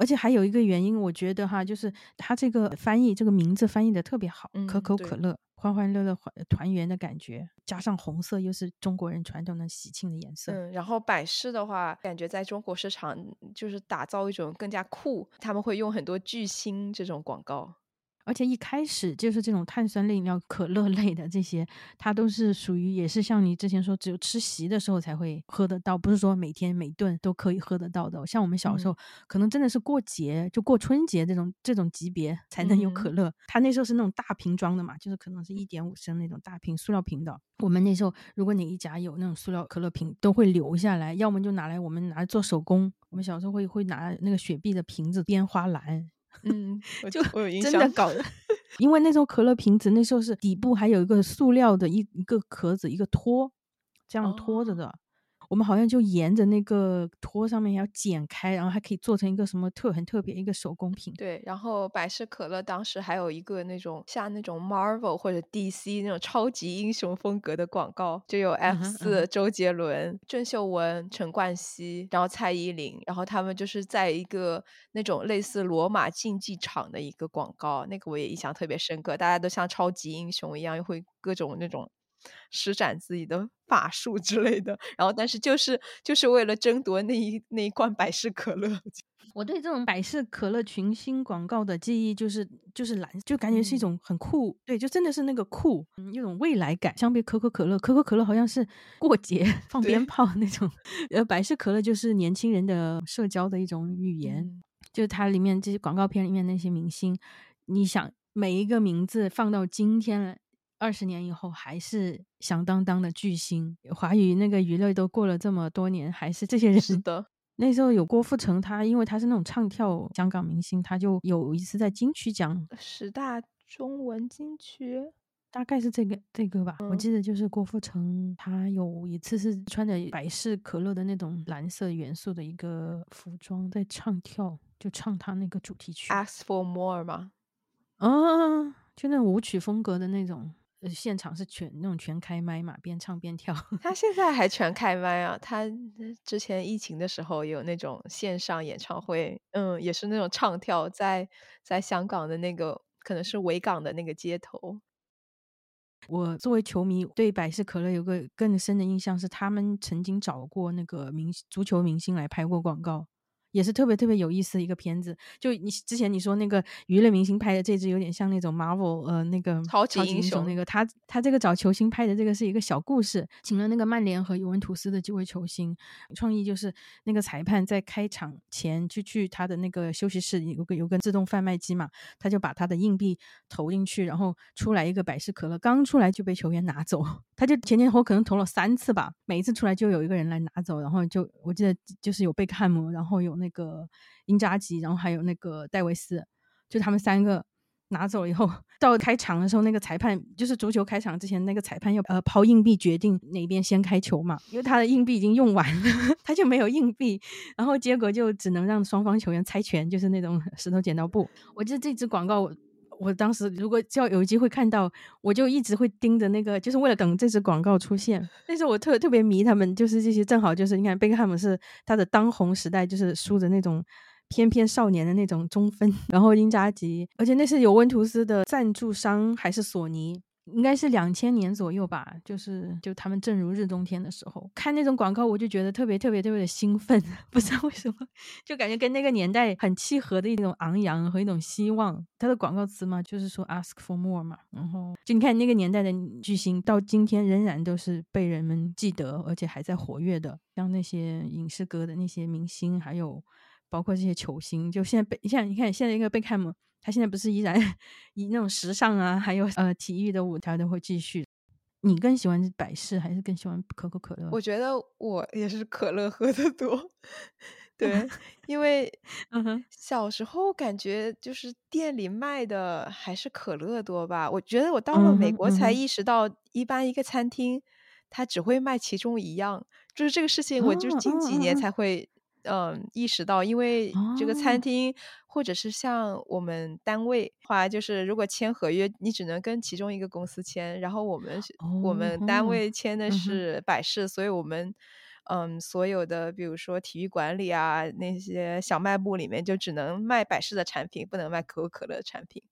而且还有一个原因，我觉得哈，就是它这个翻译这个名字翻译的特别好，可口可乐。欢欢乐乐团团圆的感觉，加上红色又是中国人传统的喜庆的颜色。嗯，然后百事的话，感觉在中国市场就是打造一种更加酷，他们会用很多巨星这种广告。而且一开始就是这种碳酸类饮料、可乐类的这些，它都是属于也是像你之前说，只有吃席的时候才会喝得到，不是说每天每顿都可以喝得到的。像我们小时候，可能真的是过节，就过春节这种这种级别才能有可乐。它那时候是那种大瓶装的嘛，就是可能是一点五升那种大瓶塑料瓶的。我们那时候如果哪一家有那种塑料可乐瓶，都会留下来，要么就拿来我们拿来做手工。我们小时候会会拿那个雪碧的瓶子编花篮。嗯，就我有印象，真的搞的，因为那时候可乐瓶子那时候是底部还有一个塑料的一一个壳子，一个托，这样托着的。我们好像就沿着那个托上面要剪开，然后还可以做成一个什么特很特别一个手工品。对，然后百事可乐当时还有一个那种像那种 Marvel 或者 DC 那种超级英雄风格的广告，就有 F 四、周杰伦、郑秀文、陈冠希，然后蔡依林，然后他们就是在一个那种类似罗马竞技场的一个广告，那个我也印象特别深刻，大家都像超级英雄一样，又会各种那种。施展自己的法术之类的，然后但是就是就是为了争夺那一那一罐百事可乐。我对这种百事可乐群星广告的记忆就是就是蓝，就感觉是一嗯种很酷，对，就真的是那个酷，嗯，一种未来感。相比可口可乐，可口可乐好像是过节 放鞭炮那种，呃，百事可乐就是年轻人的社交的一种语言。嗯就是它里面这些广告片里面那些明星，你想每一个名字放到今天二十年以后，还是响当当的巨星。华语那个娱乐都过了这么多年，还是这些人。是的，那时候有郭富城，他因为他是那种唱跳香港明星，他就有一次在金曲奖，十大中文金曲，大概是这个这个吧，我嗯记得就是郭富城，他有一次是穿着百事可乐的那种蓝色元素的一个服装在唱跳，就唱他那个主题曲。Ask for more 嘛，啊，就那种舞曲风格的那种，呃，现场是全那种全开麦嘛，边唱边跳。他现在还全开麦啊！他呃之前疫情的时候有那种线上演唱会，嗯，也是那种唱跳在在香港的那个可能是维港的那个街头，我作为球迷，对百事可乐有个更深的印象是，他们曾经找过那个明足球明星来拍过广告，也是特别特别有意思的一个片子。就你之前你说那个娱乐明星拍的这支，有点像那种 Marvel 呃那个超级英英雄那个，他他这个找球星拍的这个是一个小故事，请了那个曼联和尤文图斯的几位球星，创意就是那个裁判在开场前就去他的那个休息室有个有个自动贩卖机嘛，他就把他的硬币投进去，然后出来一个百事可乐，刚出来就被球员拿走。他就前前后后可能投了三次吧，每一次出来就有一个人来拿走，然后就我记得就是有贝克汉姆，然后有那那个英扎吉，然后还有那个戴维斯，就他们三个。拿走以后，到开场的时候，那个裁判就是足球开场之前，那个裁判要呃抛硬币决定哪边先开球嘛，因为他的硬币已经用完了，他就没有硬币，然后结果就只能让双方球员猜拳，就是那种石头剪刀布。我记得这支广告，我当时如果叫有机会看到，我就一直会盯着那个，就是为了等这支广告出现。那时候我特特别迷他们，就是这些正好就是你看贝克汉姆是他的当红时代，就是梳着那种。翩翩少年的那种中分，然后英扎吉，而且那是尤文图斯的赞助商还是索尼，应该是两千年左右吧，就是就他们正如日中天的时候，看那种广告我就觉得特别特别特别的兴奋，不知道为什么，就感觉跟那个年代很契合的一种昂扬和一种希望。它的广告词嘛，就是说 ask for more 嘛，然后就你看那个年代的巨星，到今天仍然都是被人们记得，而且还在活跃的，像那些影视歌的那些明星，还有。包括这些球星，就现在贝，现在你看现在一个贝克汉姆，他现在不是依然以那种时尚啊，还有呃体育的舞台都会继续。你更喜欢百事还是更喜欢可口可乐？我觉得我也是可乐喝的多，对，因为小时候感觉就是店里卖的还是可乐多吧。我觉得我到了美国才意识到，一般一个餐厅它只会卖其中一样，就是这个事情，我就近几年才会嗯意识到，因为这个餐哦厅或者是像我们单位话，就是如果签合约，你只能跟其中一个公司签，然后我们是我们单哦位签的是百事，所以我们嗯所有的比如说体育馆里啊那些小卖部里面就只能卖百事的产品，不能卖可口可乐的产品。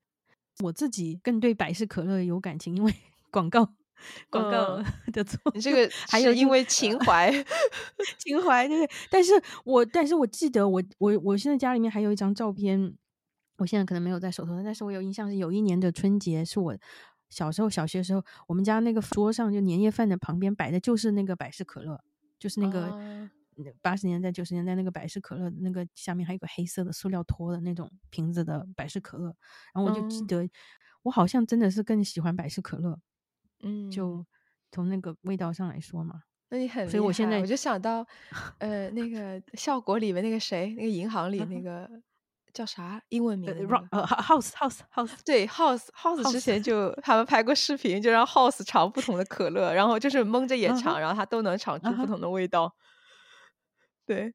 我自己更对百事可乐有感情，因为 广告 广告嗯 的作用。你这个还有因为 情怀，情怀，对对。但是我但是我记得我我我现在家里面还有一张照片，我现在可能没有在手头上，但是我有印象是有一年的春节是我小时候小学的时候，我们家那个桌上就年夜饭的旁边摆的就是那个百事可乐，就是那个啊八十年代九十年代那个百事可乐，那个下面还有个黑色的塑料托的那种瓶子的百事可乐，然后我就记嗯得我好像真的是更喜欢百事可乐，嗯，就从那个味道上来说嘛。那你很所以我现在我就想到，呃，那个效果里面那个谁，那个银行里那个叫啥英文名呃的那，rock 个呃 house house house 对，House House 之前就他们拍过视频，就让 House 尝不同的可乐，然后就是蒙着眼尝，然后他都能尝出不同的味道。对，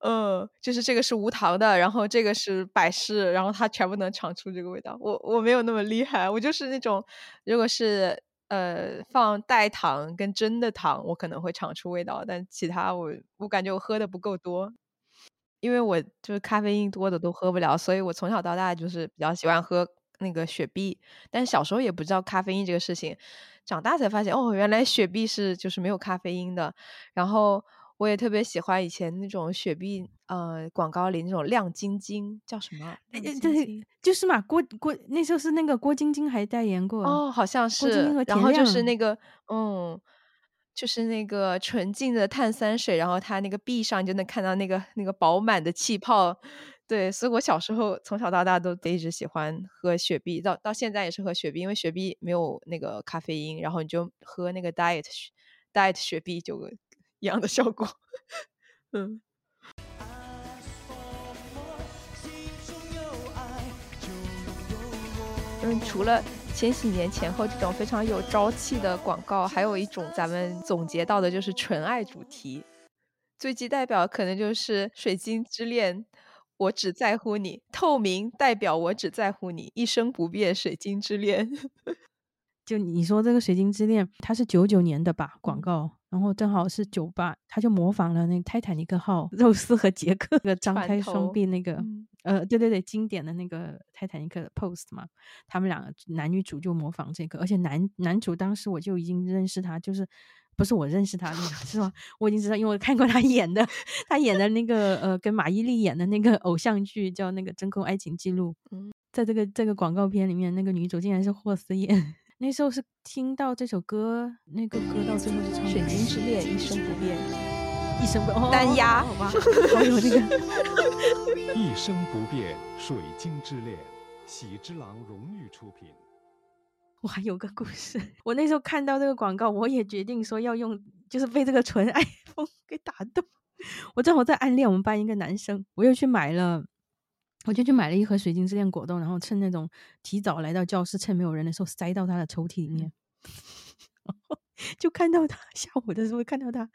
嗯，就是这个是无糖的，然后这个是百事，然后它全部能尝出这个味道。我我没有那么厉害，我就是那种如果是呃放代糖跟真的糖，我可能会尝出味道，但其他我我感觉我喝的不够多。因为我就是咖啡因多的都喝不了，所以我从小到大就是比较喜欢喝那个雪碧，但小时候也不知道咖啡因这个事情，长大才发现哦，原来雪碧是就是没有咖啡因的。然后我也特别喜欢以前那种雪碧呃广告里那种亮晶晶叫什么？对，就是嘛，郭郭那时候是那个郭晶晶还代言过哦，好像是然后就是那个，嗯，就是那个纯净的碳酸水，然后它那个壁上就能看到那个那个饱满的气泡。对，所以我小时候从小到大都一直喜欢喝雪碧，到到现在也是喝雪碧，因为雪碧没有那个咖啡因，然后你就喝那个 diet diet 雪碧就一样的效果。嗯。除了千禧年前后这种非常有朝气的广告，还有一种咱们总结到的就是纯爱主题，最具代表可能就是《水晶之恋》，我只在乎你；透明代表我只在乎你，一生不变水晶之恋。就你说这个《水晶之恋》，它是九九年的吧广嗯告，然后正好是九八，他就模仿了那个泰坦尼克号，肉丝和杰克那个张开双臂那个，嗯呃，对对对，经典的那个泰坦尼克的 pose 嘛，他们两个男女主就模仿这个，而且男男主当时我就已经认识他，就是不是我认识他那个 是吗？我已经知道，因为我看过他演的，他演的那个呃跟马伊琍演的那个偶像剧叫那个《真空爱情记录》，嗯在这个这个广告片里面，那个女主竟然是霍思燕。那时候是听到这首歌，那个歌到最后是唱水晶之恋，一生不变。一生不哦单压哦哦哇，好有那个 一生不变，水晶之恋，喜之郎荣誉出品。我还有个故事，我那时候看到这个广告，我也决定说要用，就是被这个纯 爱风给打动。我正好在暗恋我们班一个男生，我又去买了，我就去买了一盒水晶之恋果冻，然后趁那种提早来到教室，趁没有人的时候塞到他的抽屉里面，就看到他 下午的时候看到他，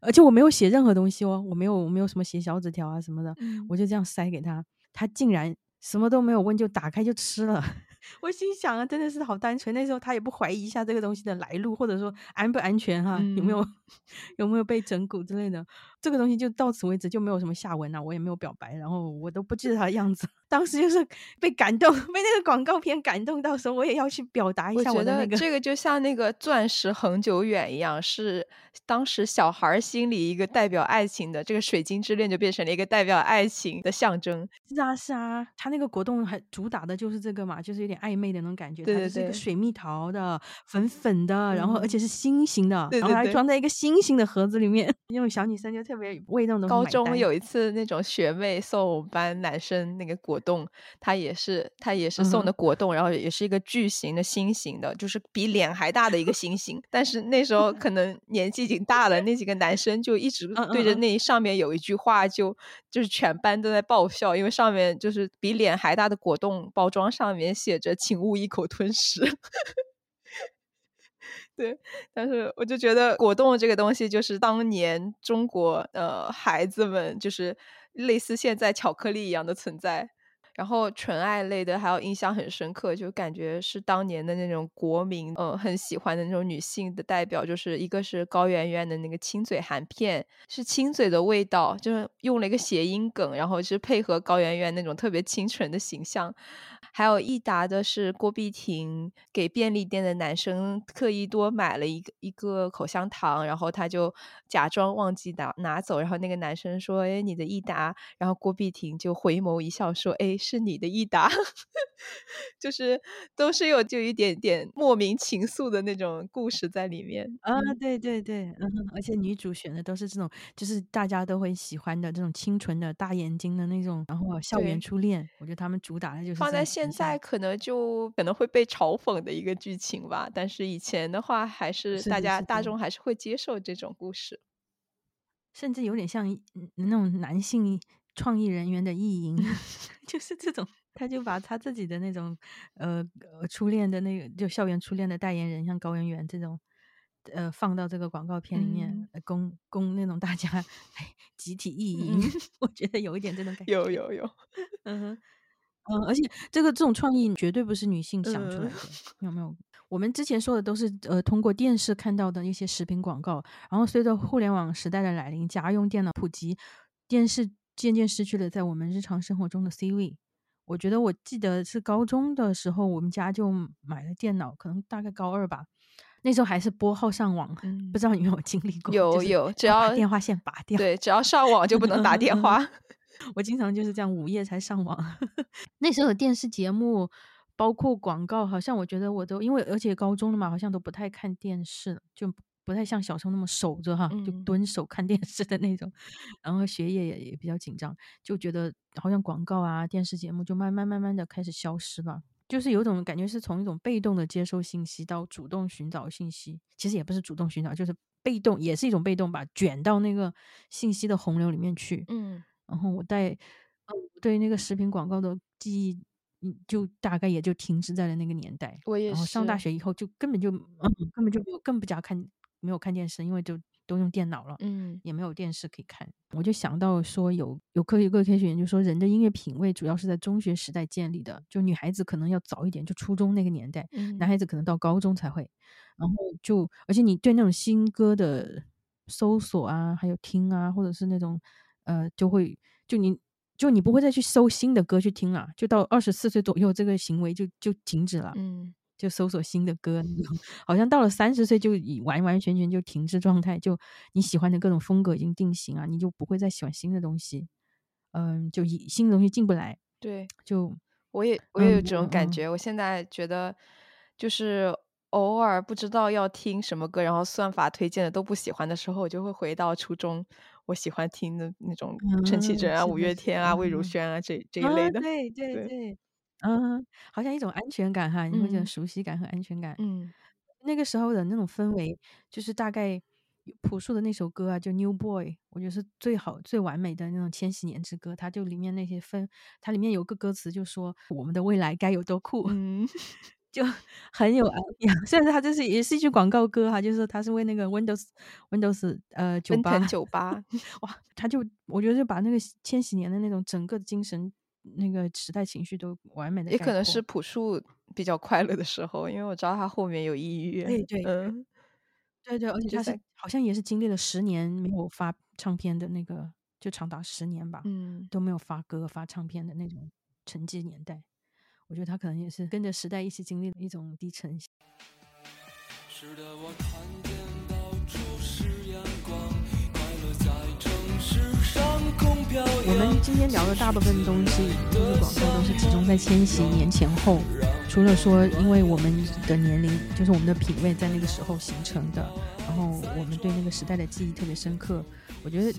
而且我没有写任何东西哦，我没有我没有什么写小纸条啊什么的，嗯我就这样塞给他，他竟然什么都没有问就打开就吃了。我心想啊，真的是好单纯。那时候他也不怀疑一下这个东西的来路，或者说安不安全哈、有没有有没有被整蛊之类的。这个东西就到此为止，就没有什么下文啊，我也没有表白，然后我都不记得他的样子。当时就是被感动，被那个广告片感动到，说我也要去表达一下我的那个。得这个就像那个钻石恒久远一样，是当时小孩儿心里一个代表爱情的，这个水晶之恋就变成了一个代表爱情的象征。是啊是啊，他那个果冻还主打的就是这个嘛，就是有点暧昧的那种感觉。对对是一个水蜜桃的，粉粉的，然后而且嗯是心形的，然后还装在一个心形的盒子里面。那种小女生就特别为那种东西高中有一次那种学妹送我们班男生那个果冻，他也是他也是送的果冻，然后也是一个巨型的心形的，就是比脸还大的一个心形。但是那时候可能年纪已经大了，那几个男生就一直嗯对着嗯那上面有一句话就就是全班都在爆笑，因为上面就是比脸还大的果冻包装上面写着“请勿一口吞食”。对，但是我就觉得果冻这个东西，就是当年中国呃孩子们，就是类似现在巧克力一样的存在。然后纯爱类的还有印象很深刻，就感觉是当年的那种国民呃很喜欢的那种女性的代表，就是一个是高圆圆的那个亲嘴含片，是亲嘴的味道，就是用了一个谐音梗，然后是配合高圆圆那种特别清纯的形象。还有益达的是郭碧婷给便利店的男生特意多买了一个一个口香糖，然后他就假装忘记拿拿走，然后那个男生说：“哎，你的益达。”然后郭碧婷就回眸一笑说：“哎，是你的益达。”就是都是有就一点点莫名情愫的那种故事在里面。啊，嗯对对对，嗯，而且女主选的都是这种，就是大家都会喜欢的这种清纯的大眼睛的那种，然后校园初恋，我觉得他们主打的就是这放在现种形象在可能就可能会被嘲讽的一个剧情吧，但是以前的话还是大家大众还是会接受这种故事。甚至有点像嗯那种男性创意人员的意淫 就是这种，他就把他自己的那种呃呃初恋的那个就校园初恋的代言人，像高圆圆这种。呃，放到这个广告片里面，供供那种大家 哎集体意淫，我觉得有一点这种感觉。有有有，嗯哼，嗯，而且这个这种创意绝对不是女性想出来嗯的，有没有？我们之前说的都是呃通过电视看到的一些食品广告，然后随着互联网时代的来临，家用电脑普及，电视渐渐失去了在我们日常生活中的 C 位。我觉得我记得是高中的时候，我们家就买了电脑，可能大概高二吧。那时候还是拨号上网，不知道你有没有经历过？有有只要电话线拔掉，对，只要上网就不能打电话。我经常就是这样午夜才上网。那时候的电视节目，包括广告，好像我觉得我都因为而且高中了嘛，好像都不太看电视了，就不太像小时候那么守着哈，就嗯蹲守看电视的那种。然后学业也也比较紧张，就觉得好像广告啊、电视节目就慢慢慢慢的开始消失了。就是有种感觉是从一种被动的接收信息到主动寻找信息，其实也不是主动寻找，就是被动，也是一种被动吧，卷到那个信息的洪流里面去。嗯然后我带，对那个食品广告的记忆，嗯，就大概也就停滞在了那个年代。我也然后上大学以后就根本就，嗯，根本就没有，更不加看，没有看电视，因为就都用电脑了。嗯也没有电视可以看，我就想到说有有科学个科学研究说，人的音乐品味主要是在中学时代建立的，就女孩子可能要早一点，就初中那个年代，嗯男孩子可能到高中才会。然后就而且你对那种新歌的搜索啊，还有听啊，或者是那种呃，就会就你就你不会再去搜新的歌去听了，就到二十四岁左右，这个行为就就停止了。嗯就搜索新的歌，好像到了三十岁就已完完全全就停滞状态，就你喜欢的各种风格已经定型啊，你就不会再喜欢新的东西，嗯，就以新的东西进不来，对。就我也我也有嗯这种感嗯觉。我现在觉得，就是偶尔不知道要听什么歌，然后算法推荐的都不喜欢的时候，我就会回到初中我喜欢听的那种陈绮嗯贞啊、五月天啊、魏如嗯萱啊这这一啊，类的。对对对对，嗯，好像一种安全感哈，你会觉得嗯熟悉感和安全感。嗯那个时候的那种氛围，就是大概朴树的那首歌啊，就《New Boy》，我觉得是最好、最完美的那种千禧年之歌。它就里面那些分，它里面有个歌词就说我们的未来该有多酷，嗯 就很有安养。虽然他就是也是一句广告歌哈，就是说它是为那个 Windows Windows 呃酒吧酒吧，哇，他就我觉得就把那个千禧年的那种整个精神那个时代情绪都完美的也可能是朴树比较快乐的时候，因为我知道他后面有抑郁。对对嗯对对，而且他是好像也是经历了十年没有发唱片的那个，就长达十年吧，嗯都没有发歌、发唱片的那种沉寂年代。我觉得他可能也是跟着时代一起经历了一种低沉。是的，我看见到处是阳光，快乐在城市上空飘扬。我们今天聊的大部分东西，就是广告，都是集中在千禧年前后。除了说，因为我们的年龄，就是我们的品味在那个时候形成的，然后我们对那个时代的记忆特别深刻。我觉得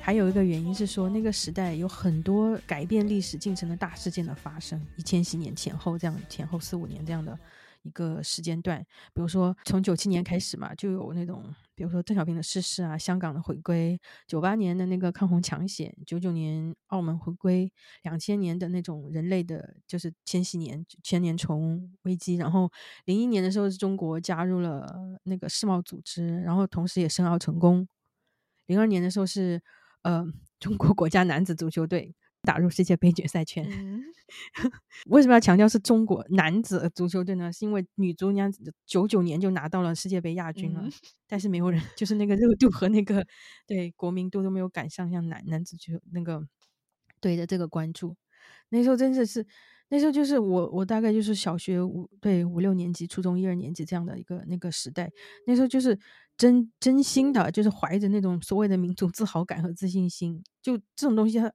还有一个原因是说，那个时代有很多改变历史进程的大事件的发生，一千禧年前后这样，前后四五年这样的一个时间段。比如说从九七年开始嘛，就有那种，比如说邓小平的逝世啊，香港的回归，九八年的那个抗洪抢险，九九年澳门回归，两千年的那种人类的，就是千禧年千年虫危机，然后零一年的时候是中国加入了那个世贸组织，然后同时也申奥成功。零二年的时候是呃 中国国家男子足球队打入世界杯决赛圈。嗯 为什么要强调是中国男子足球队呢？是因为女足人家九九年就拿到了世界杯亚军了，嗯但是没有人就是那个热度和那个对国民度都没有赶上像男男子足球那个对的这个关注。那时候真的是，那时候就是我我大概就是小学五对五六年级、初中一二年级这样的一个那个时代。那时候就是真真心的，就是怀着那种所谓的民族自豪感和自信心，就这种东西它。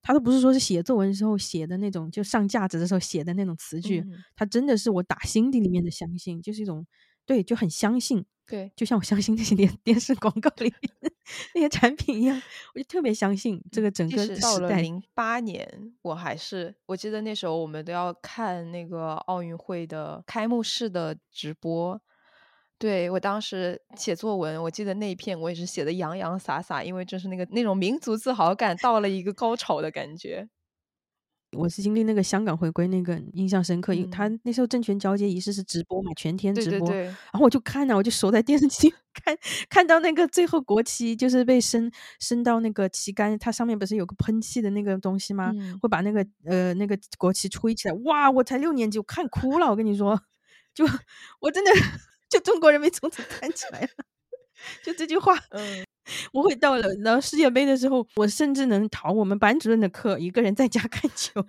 他都不是说是写作文时候写的那种，就上价值的时候写的那种词句，嗯他真的是我打心底里面的相信，就是一种对，就很相信，对，就像我相信那些电电视广告里面那些产品一样，我就特别相信这个整即个使到了时代。零八年，我还是我记得那时候我们都要看那个奥运会的开幕式的直播。对，我当时写作文，我记得那一篇我也是写的洋洋洒洒，因为就是那个那种民族自豪感到了一个高潮的感觉。我是经历那个香港回归那个印象深刻，因为他嗯那时候政权交接仪式是直播嘛，全天直播，对对对，然后我就看呢、我就守在电视机看，看到那个最后国旗就是被升升到那个旗杆，它上面不是有个喷气的那个东西吗？嗯会把那个呃那个国旗吹起来，哇！我才六年级，我看哭了，我跟你说，就我真的就中国人民从此站起来了，就这句话，嗯，我会到了然后世界杯的时候，我甚至能逃我们班主任的课，一个人在家 看球。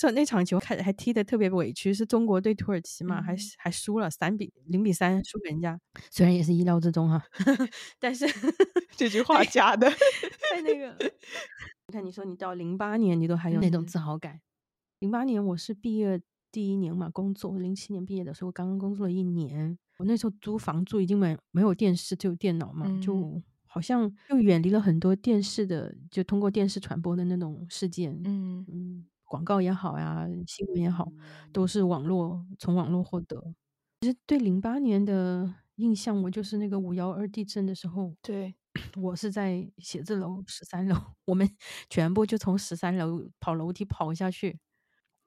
是那场球看还踢得特别委屈，是中国对土耳其嘛，还还输了三比零比三输给人家，虽然也是意料之中哈，但是这句话假的，太那个你看，你说你到零八年，你都还有那种嗯自豪感。零八年我是毕业第一年嘛，工作。零七年毕业的时候，刚刚工作了一年。我那时候租房住已经没没有电视，只有电脑嘛，嗯就好像又远离了很多电视的，就通过电视传播的那种事件。嗯嗯，广告也好呀，新闻也好，都是网络从网络获得。其实对零八年的印象，我就是那个五幺二地震的时候，对，我是在写字楼十三楼，我们 全部就从十三楼跑楼梯跑下去，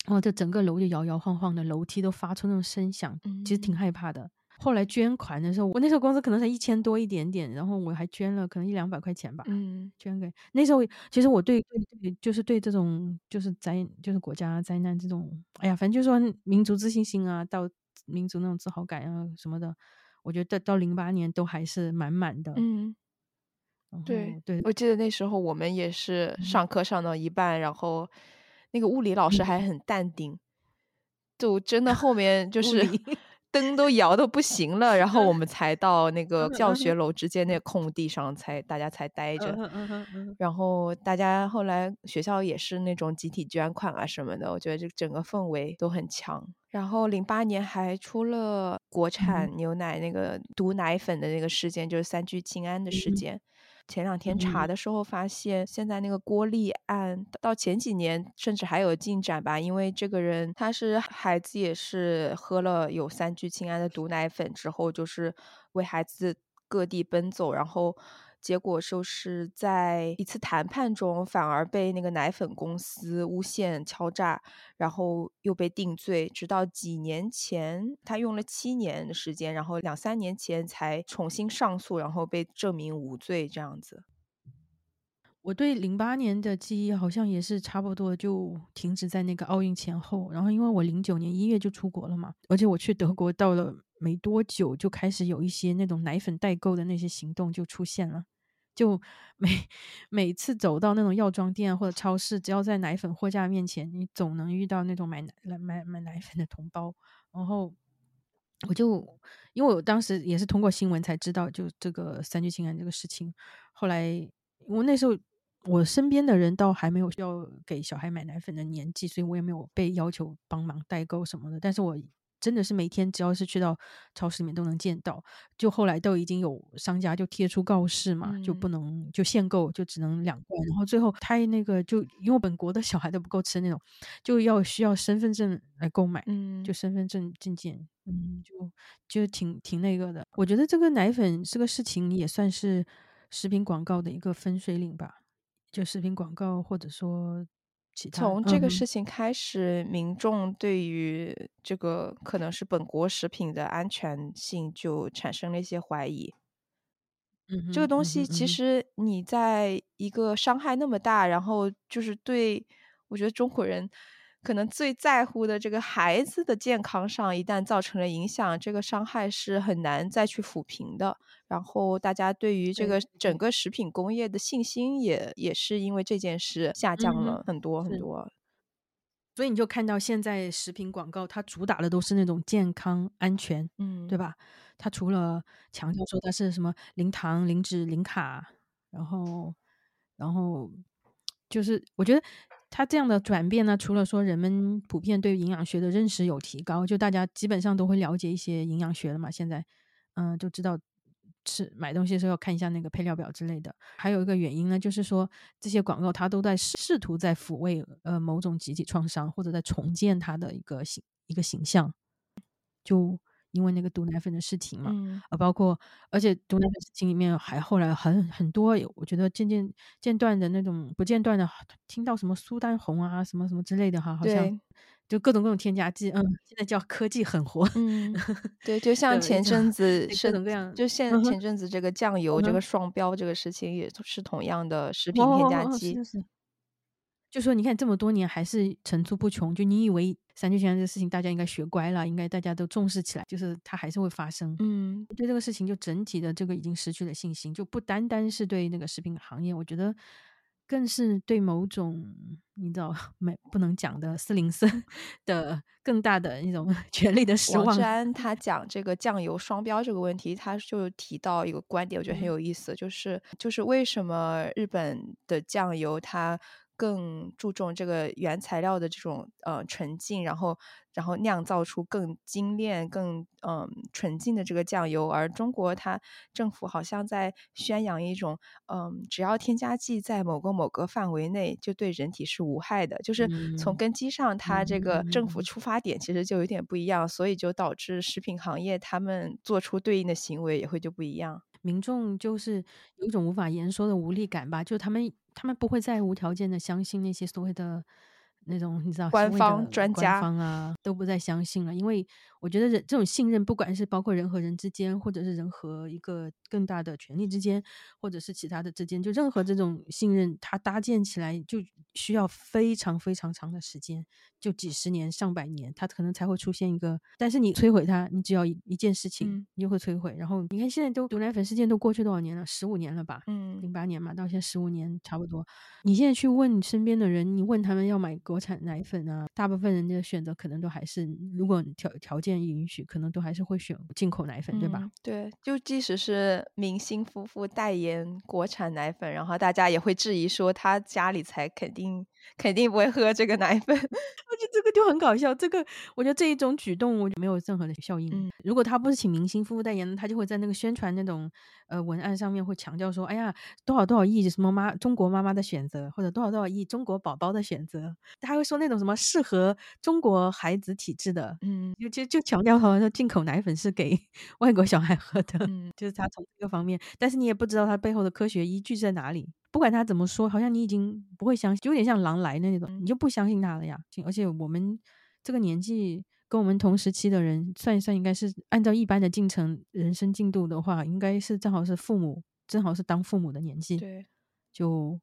然后这整个楼就摇摇晃晃的，楼梯都发出那种声响，其实挺嗯害怕的。后来捐款的时候，我那时候工资可能才一千多一点点，然后我还捐了可能一两百块钱吧，嗯。捐给那时候，其实我对对对，就是对这种就是灾就是国家灾难这种，哎呀，反正就是说民族自信心啊，到民族那种自豪感啊什么的，我觉得到零八年都还是满满的。嗯，对，对，我记得那时候我们也是嗯。上课上到一半，然后那个物理老师。还很淡定，就真的 后面就是灯都摇的不行了，然后我们才到那个嗯教学嗯楼之间那空地上才大家才待着。然后大家后来学校也是那种集体捐款啊什么的，我觉得这整个氛围都很强。然后零八年还出了国产牛奶那个毒奶粉的那个事件，就是三聚氰胺的事嗯件。前两天查嗯。的时候发现，现在那个郭丽案到前几年甚至还有进展吧，因为这个人他是孩子也是喝了有三聚氰胺的毒奶粉之后，就是为孩子各地奔走，然后结果就是在一次谈判中反而被那个奶粉公司诬陷敲诈，然后又被定罪，直到几年前他用了七年的时间，然后两三年前才重新上诉，然后被证明无罪这样子。我对零八年的记忆好像也是差不多就停止在那个奥运前后，然后因为我零九年一月就出国了嘛，而且我去德国到了没多久，就开始有一些那种奶粉代购的那些行动就出现了，就 每每次走到那种药妆店或者超市，只要在奶粉货架面前，你总能遇到那种买奶买买奶粉的同胞，然后我就因为我当时也是通过新闻才知道，就这个三聚氰胺这个事情。后来我那时候我身边的人倒还没有需要给小孩买奶粉的年纪，所以我也没有被要求帮忙代购什么的。但是我真的是每天只要是去到超市里面都能见到。就后来都已经有商家就贴出告示嘛，就不嗯能就限购，就只能两罐。然后最后他那个就因为本国的小孩都不够吃那种，就要需要身份证来购买。嗯就身份证证件，嗯，就就挺挺那个的。我觉得这个奶粉这个事情也算是食品广告的一个分水岭吧，就视频广告或者说其他，从这个嗯事情开始，民众对于这个可能是本国食品的安全性就产生了一些怀疑。嗯这个东西其实你在一个伤害那么大，然后就是对我觉得中国人可能最在乎的这个孩子的健康上，一旦造成了影响，这个伤害是很难再去抚平的。然后大家对于这个整个食品工业的信心也也是因为这件事下降了很多很是多。所以你就看到现在食品广告，它主打的都是那种健康安全，嗯，对吧？它除了强调说它是什么零糖、零脂、零卡，然后，然后就是我觉得它这样的转变呢，除了说人们普遍对营养学的认识有提高，就大家基本上都会了解一些营养学了嘛，现在，嗯，就知道吃买东西的时候要看一下那个配料表之类的。还有一个原因呢，就是说这些广告它都在试试图在抚慰呃某种集体创伤，或者在重建它的一个形一个形象，就。因为那个毒奶粉的事情嘛，嗯呃，包括而且毒奶粉事情里面还后来很很多，我觉得渐渐间断的那种不间断的，听到什么苏丹红啊，什么什么之类的哈，好像对，就各种各种添加剂，嗯，现在叫科技狠活，嗯，对，就像前阵子各是种各样就现在前阵子这个酱油嗯这个双标这个事情也是同样的食品哦添加剂。就说你看这么多年还是层出不穷，就你以为三聚氰胺这个事情大家应该学乖了，应该大家都重视起来，就是它还是会发生。嗯对这个事情就整体的这个已经失去了信心，就不单单是对那个食品行业，我觉得更是对某种你知道 没不能讲的四零四 的更大的那种 权力的失望王志。安他讲这个酱油双标这个问题，他就提到一个观点，我觉得很嗯有意思，就是就是为什么日本的酱油它更注重这个原材料的这种呃纯净，然后然后酿造出更精炼、更嗯、纯净的这个酱油，而中国它政府好像在宣扬一种嗯、只要添加剂在某个某个范围内就对人体是无害的，就是从嗯根基上它这个政府嗯。出发点其实就有点不一样，所以就导致食品行业他们做出对应的行为也会就不一样。民众就是有一种无法言说的无力感吧，就他们他们不会再无条件的相信那些所谓的那种你知道官方专官家方啊都不再相信了，因为我觉得人这种信任，不管是包括人和人之间，或者是人和一个更大的权力之间，或者是其他的之间，就任何这种信任，它搭建起来就需要非常非常长的时间，就几十年、上百年，它可能才会出现一个。但是你摧毁它，你只要一一件事情，嗯你就会摧毁。然后你看现在都毒奶粉事件都过去多少年了？十五年了吧？嗯零八年嘛，到现在十五年差不多。你现在去问你身边的人，你问他们要买国产奶粉啊，大部分人的选择可能都还是，如果条条件允许，可能都还是会选进口奶粉，对吧？对，就即使是明星夫妇代言国产奶粉，然后大家也会质疑说他家里才肯定肯定不会喝这个奶粉。而且这个就很搞笑，这个我觉得这一种举动，我觉得没有任何的效应。嗯如果他不是请明星夫妇代言，他就会在那个宣传那种呃文案上面会强调说，哎呀，多少多少亿什么妈中国妈妈的选择，或者多少多少亿中国宝宝的选择，他还会说那种什么适合中国孩子体质的，嗯就就就强调好像进口奶粉是给 外国小孩喝的，嗯就是他从这个方面，但是你也不知道他背后的科学依据在哪里。不管他怎么说，好像你已经不会相信，就有点像狼来的那种，你就不相信他了呀。而且我们这个年纪跟我们同时期的人算一算，应该是按照一般的进程、人生进度的话，应该是正好是父母，正好是当父母的年纪。对，就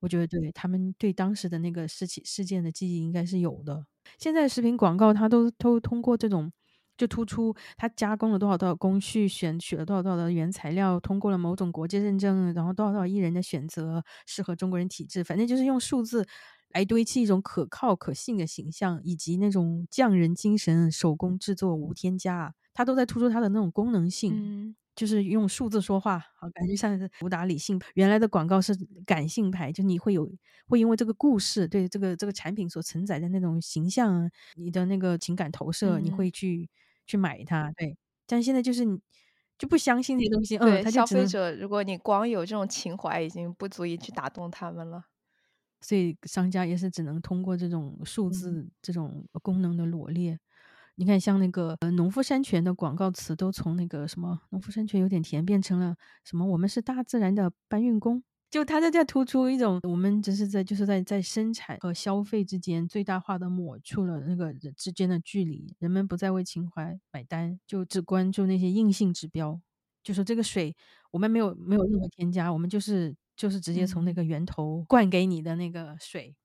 我觉得对他们对当时的那个事情事件的记忆应该是有的。现在食品广告它都都通过这种就突出它加工了多少多少工序，选取了多少多少的原材料，通过了某种国际认证，然后多少多少艺人的选择适合中国人体质，反正就是用数字来堆砌一种可靠可信的形象，以及那种匠人精神、手工制作无添加，它都在突出它的那种功能性。就是用数字说话，好感觉像是武打理性。原来的广告是感性牌，就你会有会因为这个故事对这个这个产品所承载的那种形象啊，你的那个情感投射，你嗯会去去买它。对，但现在就是你就不相信这些东西，嗯，他就只能，费者如果你光有这种情怀，已经不足以去打动他们了。所以商家也是只能通过这种数嗯字、这种功能的罗列。你看，像那个呃农夫山泉的广告词，都从那个什么农夫山泉有点甜，变成了什么我们是大自然的搬运工。就它在这突出一种，我们只是在就是在在生产和消费之间最大化的抹除了那个之间的距离，人们不再为情怀买单，就只关注那些硬性指标，就说这个水我们没有没有任何添加，我们就是就是直接从那嗯个源头灌给你的那个水。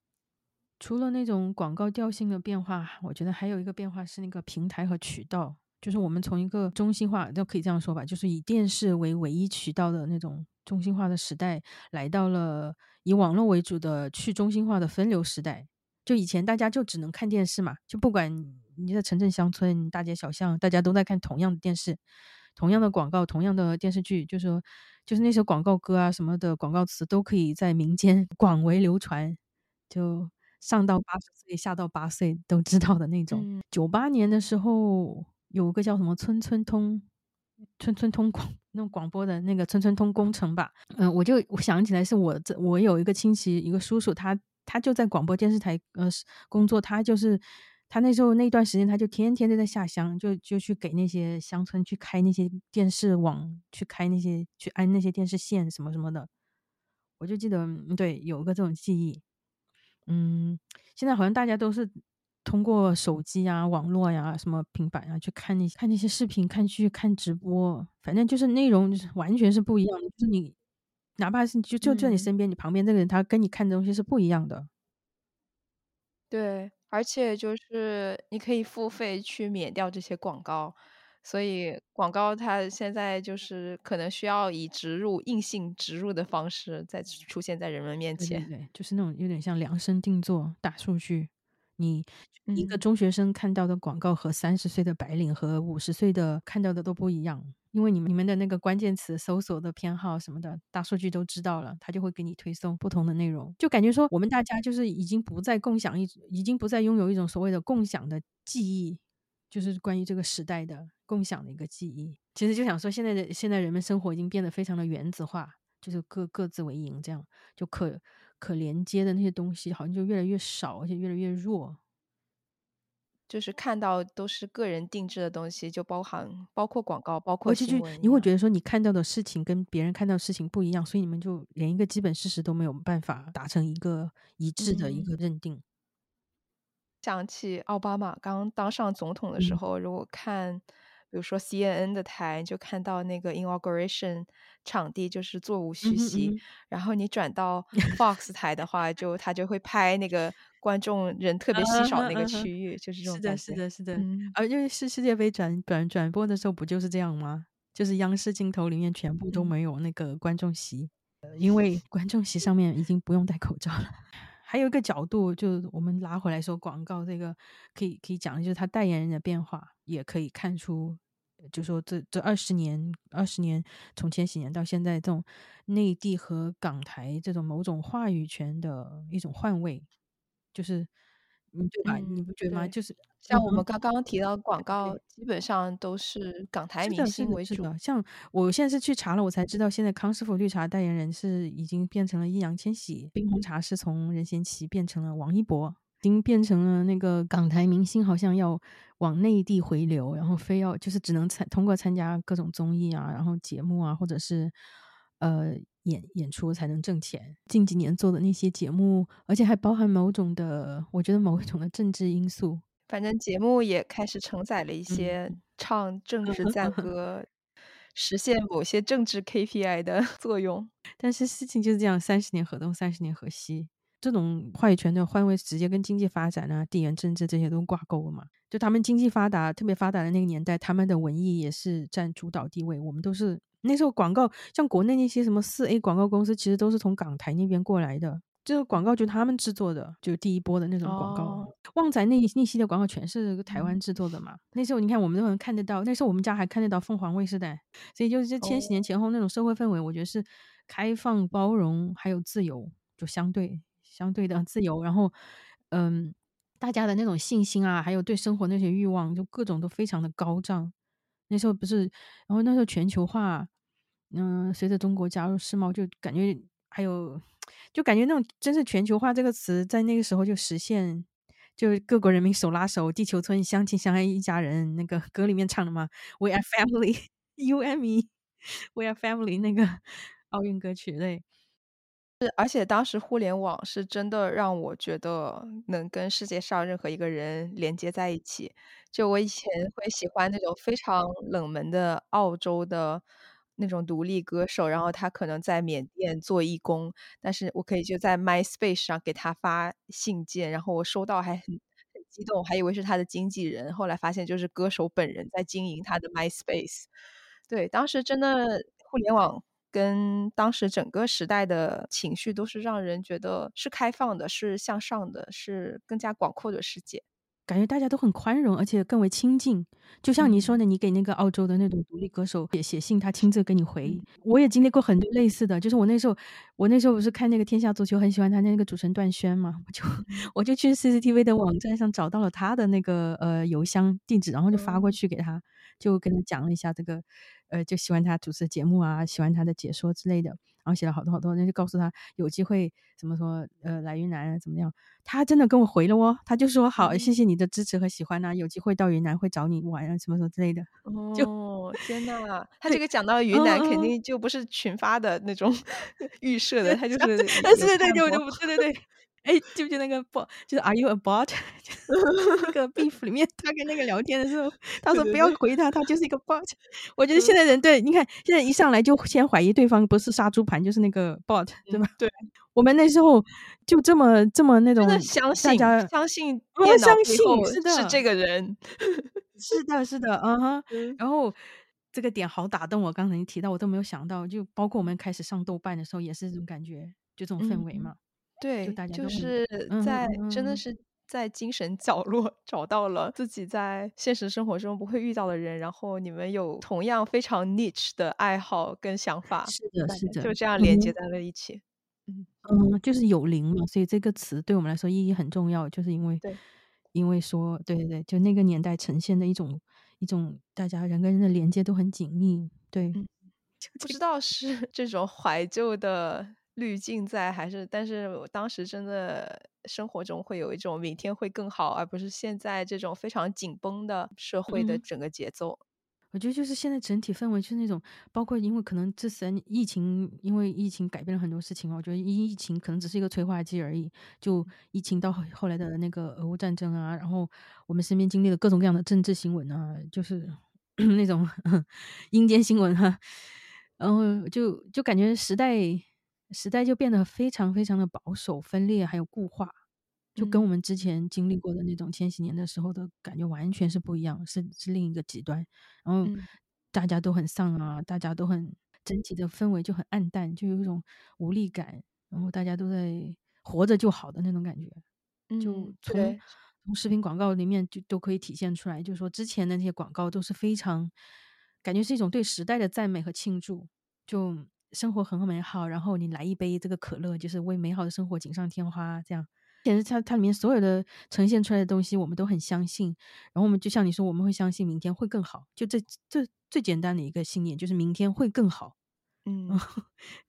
除了那种广告调性的变化，我觉得还有一个变化是那个平台和渠道，就是我们从一个中心化，都可以这样说吧，就是以电视为唯一渠道的那种中心化的时代，来到了以网络为主的去中心化的分流时代。就以前大家就只能看电视嘛，就不管你在城镇乡村、大街小巷，大家都在看同样的电视，同样的广告、同样的电视剧，就是说，就是那些广告歌啊什么的广告词都可以在民间 广为流传，就上到八十岁、下到八岁都知道的那种。嗯九八年的时候，有个叫什么“村村通”。村村通广那种广播的那个村村通工程吧，嗯、我就我想起来是我这我有一个亲戚一个叔叔，他他就在广播电视台呃工作，他就是他那时候那段时间他就天天都在下乡，就就去给那些乡村去开那些电视网，去开那些去安那些电视线什么什么的，我就记得嗯对有个这种记忆，嗯，现在好像大家都是通过手机啊、网络呀、什么平板啊去看那些看那些视频、看剧、看直播，反正就是内容就是完全是不一样的。就是你哪怕是就就在你嗯身边，你旁边这个人，他跟你看的东西是不一样的。对，而且就是你可以付费去免掉这些广告，所以广告它现在就是可能需要以植入硬性植入的方式再出现在人们面前。对对对，就是那种有点像量身定做大数据。你一个嗯中学生看到的广告和三十岁的白领和五十岁的看到的都不一样，因为你们你们的那个关键词搜索的偏好什么的，大数据都知道了，它就会给你推送不同的内容，就感觉说我们大家就是已经不再共享一，已经不再拥有一种所谓的共享的记忆，就是关于这个时代的共享的一个记忆。其实就想说，现在的现在人们生活已经变得非常的原子化，就是各各自为营，这样就可可连接的那些东西好像就越来越少，而且越来越弱。就是看到都是个人定制的东西，就包含包括广告，包括而且就新闻你会觉得说你看到的事情跟别人看到的事情不一样，所以你们就连一个基本事实都没有办法达成一个一致的一嗯个认定。想起奥巴马刚当上总统的时嗯候，如果看，比如说 CNN 的台，就看到那个 inauguration 场地就是座无嗯虚席，然后你转到 Fox 台的话，就他就会拍那个观众人特别稀少那个区域，就是这种是的，是的，是的。嗯啊，因为是世界杯转转转播的时候不就是这样吗？就是央视镜头里面全部都嗯没有那个观众席，呃因为观众席上面已经不用戴口罩了。还有一个角度，就我们拿回来说广告这个，可以可以讲的就是他代言人的变化，也可以看出，就说这这二十年二十年从千禧年到现在，这种内地和港台这种某种话语权的一种换位，就是嗯对吧？你嗯，不觉得吗？就是像我们刚刚提到广告，基本上都是港台明星为主。是的。像我现在是去查了，我才知道现在康师傅绿茶代言人是已经变成了易烊千玺，冰红茶是从任贤齐变成了王一博，已经变成了那个港台明星，好像要往内地回流，然后非要就是只能参通过参加各种综艺啊，然后节目啊，或者是呃演演出才能挣钱。近几年做的那些节目，而且还包含某种的，我觉得某一种的政治因素。反正节目也开始承载了一嗯些唱政嗯治赞 歌，实现某些政治 KPI 的 作用。但是事情就是这样，三十年河东，三十年河西，这种话语权的换位，直接跟经济发展啊、地缘政治这些都挂钩了嘛。就他们经济发达、特别发达的那个年代，他们的文艺也是占主导地位。我们都是那时候广告，像国内那些什么四 A 广告公司，其实都是从港台那边过来的。这个广告就是他们制作的，就第一波的那种广告。哦，旺仔那那系列广告全是台湾嗯，制作的嘛。那时候你看我们都能看得到，那时候我们家还看得到凤凰卫视的，所以就是这千禧年哦，前后那种社会氛围，我觉得是开放、包容还有自由，就相对相对的自由。然后，嗯，大家的那种信心啊，还有对生活那些欲望，就各种都非常的高涨。那时候不是，然后那时候全球化，嗯，随着中国加入世贸，就感觉还有，就感觉那种真是全球化这个词在那个时候就实现，就各国人民手拉手，地球村相亲相爱一家人，那个歌里面唱的嘛，We are family, U M E, We are family 那个奥运歌曲对。是，而且当时互联网是真的让我觉得能跟世界上任何一个人连接在一起。就我以前会喜欢那种非常冷门的澳洲的那种独立歌手，然后他可能在缅甸做义工，但是我可以就在 MySpace 上给他发信件，然后我收到还很很激动，还以为是他的经纪人，后来发现就是歌手本人在经营他的 MySpace。对，当时真的互联网跟当时整个时代的情绪都是让人觉得是开放的，是向上的，是更加广阔的世界。感觉大家都很宽容，而且更为亲近。就像你说嗯的，你给那个澳洲的那种独立歌手写写信，他亲自给你回嗯。我也经历过很多类似的，就是我那时候，我那时候不是看那个《天下足球》，很喜欢他那个主持人段轩嘛，我就嗯我就去 CCTV 的网站上找到了他的那个呃邮箱地址，然后就发过哦去给他，就跟他讲了一下这个，呃，就喜欢他主持节目啊，喜欢他的解说之类的，然后写了好多好多，那就告诉他有机会怎么说呃来云南啊怎么样，他真的跟我回了哦，他就说好，谢嗯谢你的支持和喜欢呐、有机会到云南会找你玩啊什么什么之类的，就哦，天呐，他这个讲到云嗯南，肯定就不是群发的那种 预设的，他就 是对，有对对我，就看过。就对对对。哎，记不记得那个 bot，就是 Are you a bot？就是那个 beef 里面，他跟那个聊天的时候，他说不要回他，他就是一个 bot。我觉得嗯现在人对，你看现在一上来就先怀疑对方不是杀猪盘，就是那个 bot，对嗯，吧？对。我们那时候就这么这么那种相信大家相信哦电脑相信是这个人。是的，是的，嗯哼。嗯然后这个点好打动我，刚才你提到我都没有想到，就包括我们开始上豆瓣的时候也是这种感觉，就这种氛围嗯嘛。对，大家就是嗯在真的是在精神角落找到了自己在现实生活中不会遇到的人，然后你们有同样非常 niche 的爱好跟想法，是的，是的，就这样连接嗯在了一起。嗯，嗯，就是有灵嘛，所以这个词对我们来说意义很重要，就是因为对，因为说，对对对，就那个年代呈现的一种一种大家人跟人的连接都很紧密，对，嗯不知道是 这种怀旧的滤镜在，还是但是我当时真的生活中会有一种明天会更好，而不是现在这种非常紧绷的社会的嗯整个节奏。我觉得就是现在整体氛围就是那种，包括因为可能这三疫情，因为疫情改变了很多事情嘛。我觉得疫疫情可能只是一个催化剂而已。就疫情到后后来的那个俄乌战争啊，然后我们身边经历了各种各样的政治新闻啊，就是 那种 阴间新闻哈、然后就就感觉时代时代就变得非常非常的保守、分裂，还有固化。就跟我嗯们之前经历过的那种千禧年的时候的感觉完全是不一样，是是另一个极端。然后嗯大家都很丧啊，大家都很整体的氛围就很暗淡，就有一种无力感，然后大家都在活着就好的那种感觉。就嗯，从对，从视频广告里面就都可以体现出来，就是说之前的那些广告都是非常感觉是一种对时代的赞美和庆祝，就生活很美好，然后你来一杯这个可乐，就是为美好的生活锦上添花，这样。其实它它里面所有的呈现出来的东西，我们都很相信。然后我们就像你说，我们会相信明天会更好，就这这最简单的一个信念，就是明天会更好。嗯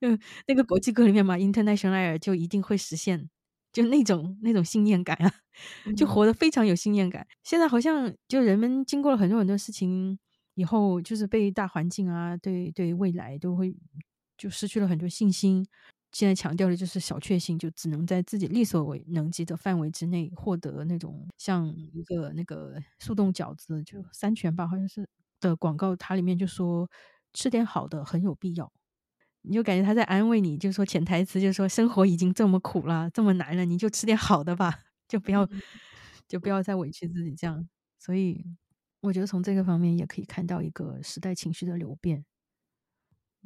嗯，那个国际歌里面嘛，International Air 就一定会实现，就那种那种信念感啊，就嗯活得非常有信念感。现在好像就人们经过了很多很多事情以后，就是被大环境啊，对对未来都会就失去了很多信心。现在强调的就是小确幸，就只能在自己力所为能及的范围之内获得那种像一个那个速冻饺子，就三全吧，好像是的广告，它里面就说吃点好的很有必要。你就感觉他在安慰你，就说潜台词就是说生活已经这么苦了，这么难了，你就吃点好的吧，就不要就不要再委屈自己这样。所以我觉得从这个方面也可以看到一个时代情绪的流变。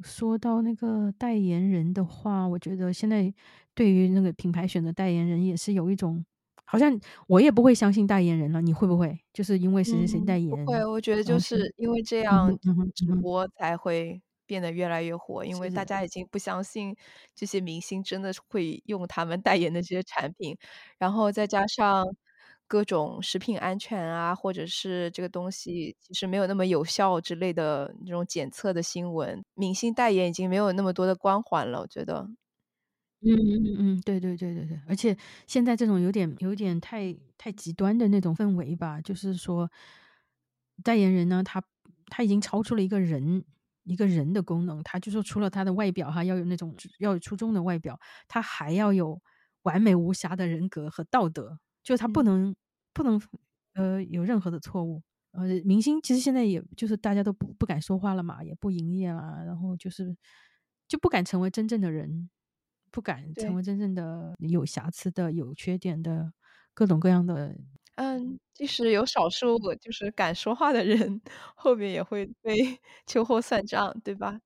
说到那个代言人的话，我觉得现在对于那个品牌选择代言人也是有一种，好像我也不会相信代言人了，你会不会？就是因为谁谁谁代言？不会，我觉得就是是因为这嗯样嗯直播才会变得越来越火，因为大家已经不相信这些明星真的会用他们代言的这些产品，然后再加上各种食品安全啊，或者是这个东西其实没有那么有效之类的这种检测的新闻，明星代言已经没有那么多的光环了，我觉得。嗯嗯嗯嗯，对对对对对，而且现在这种有点有点太太极端的那种氛围吧，就是说，代言人呢，他他已经超出了一个人一个人的功能，他就说除了他的外表哈要有那种要有出众的外表，他还要有完美无瑕的人格和道德，就他不嗯能不能呃有任何的错误。呃，明星其实现在也就是大家都不不敢说话了嘛，也不营业啦，然后就是就不敢成为真正的人，不敢成为真正的有瑕疵的、有缺点的各种各样的。嗯，即使有少数就是敢说话的人，后面也会被 秋后算账，对吧？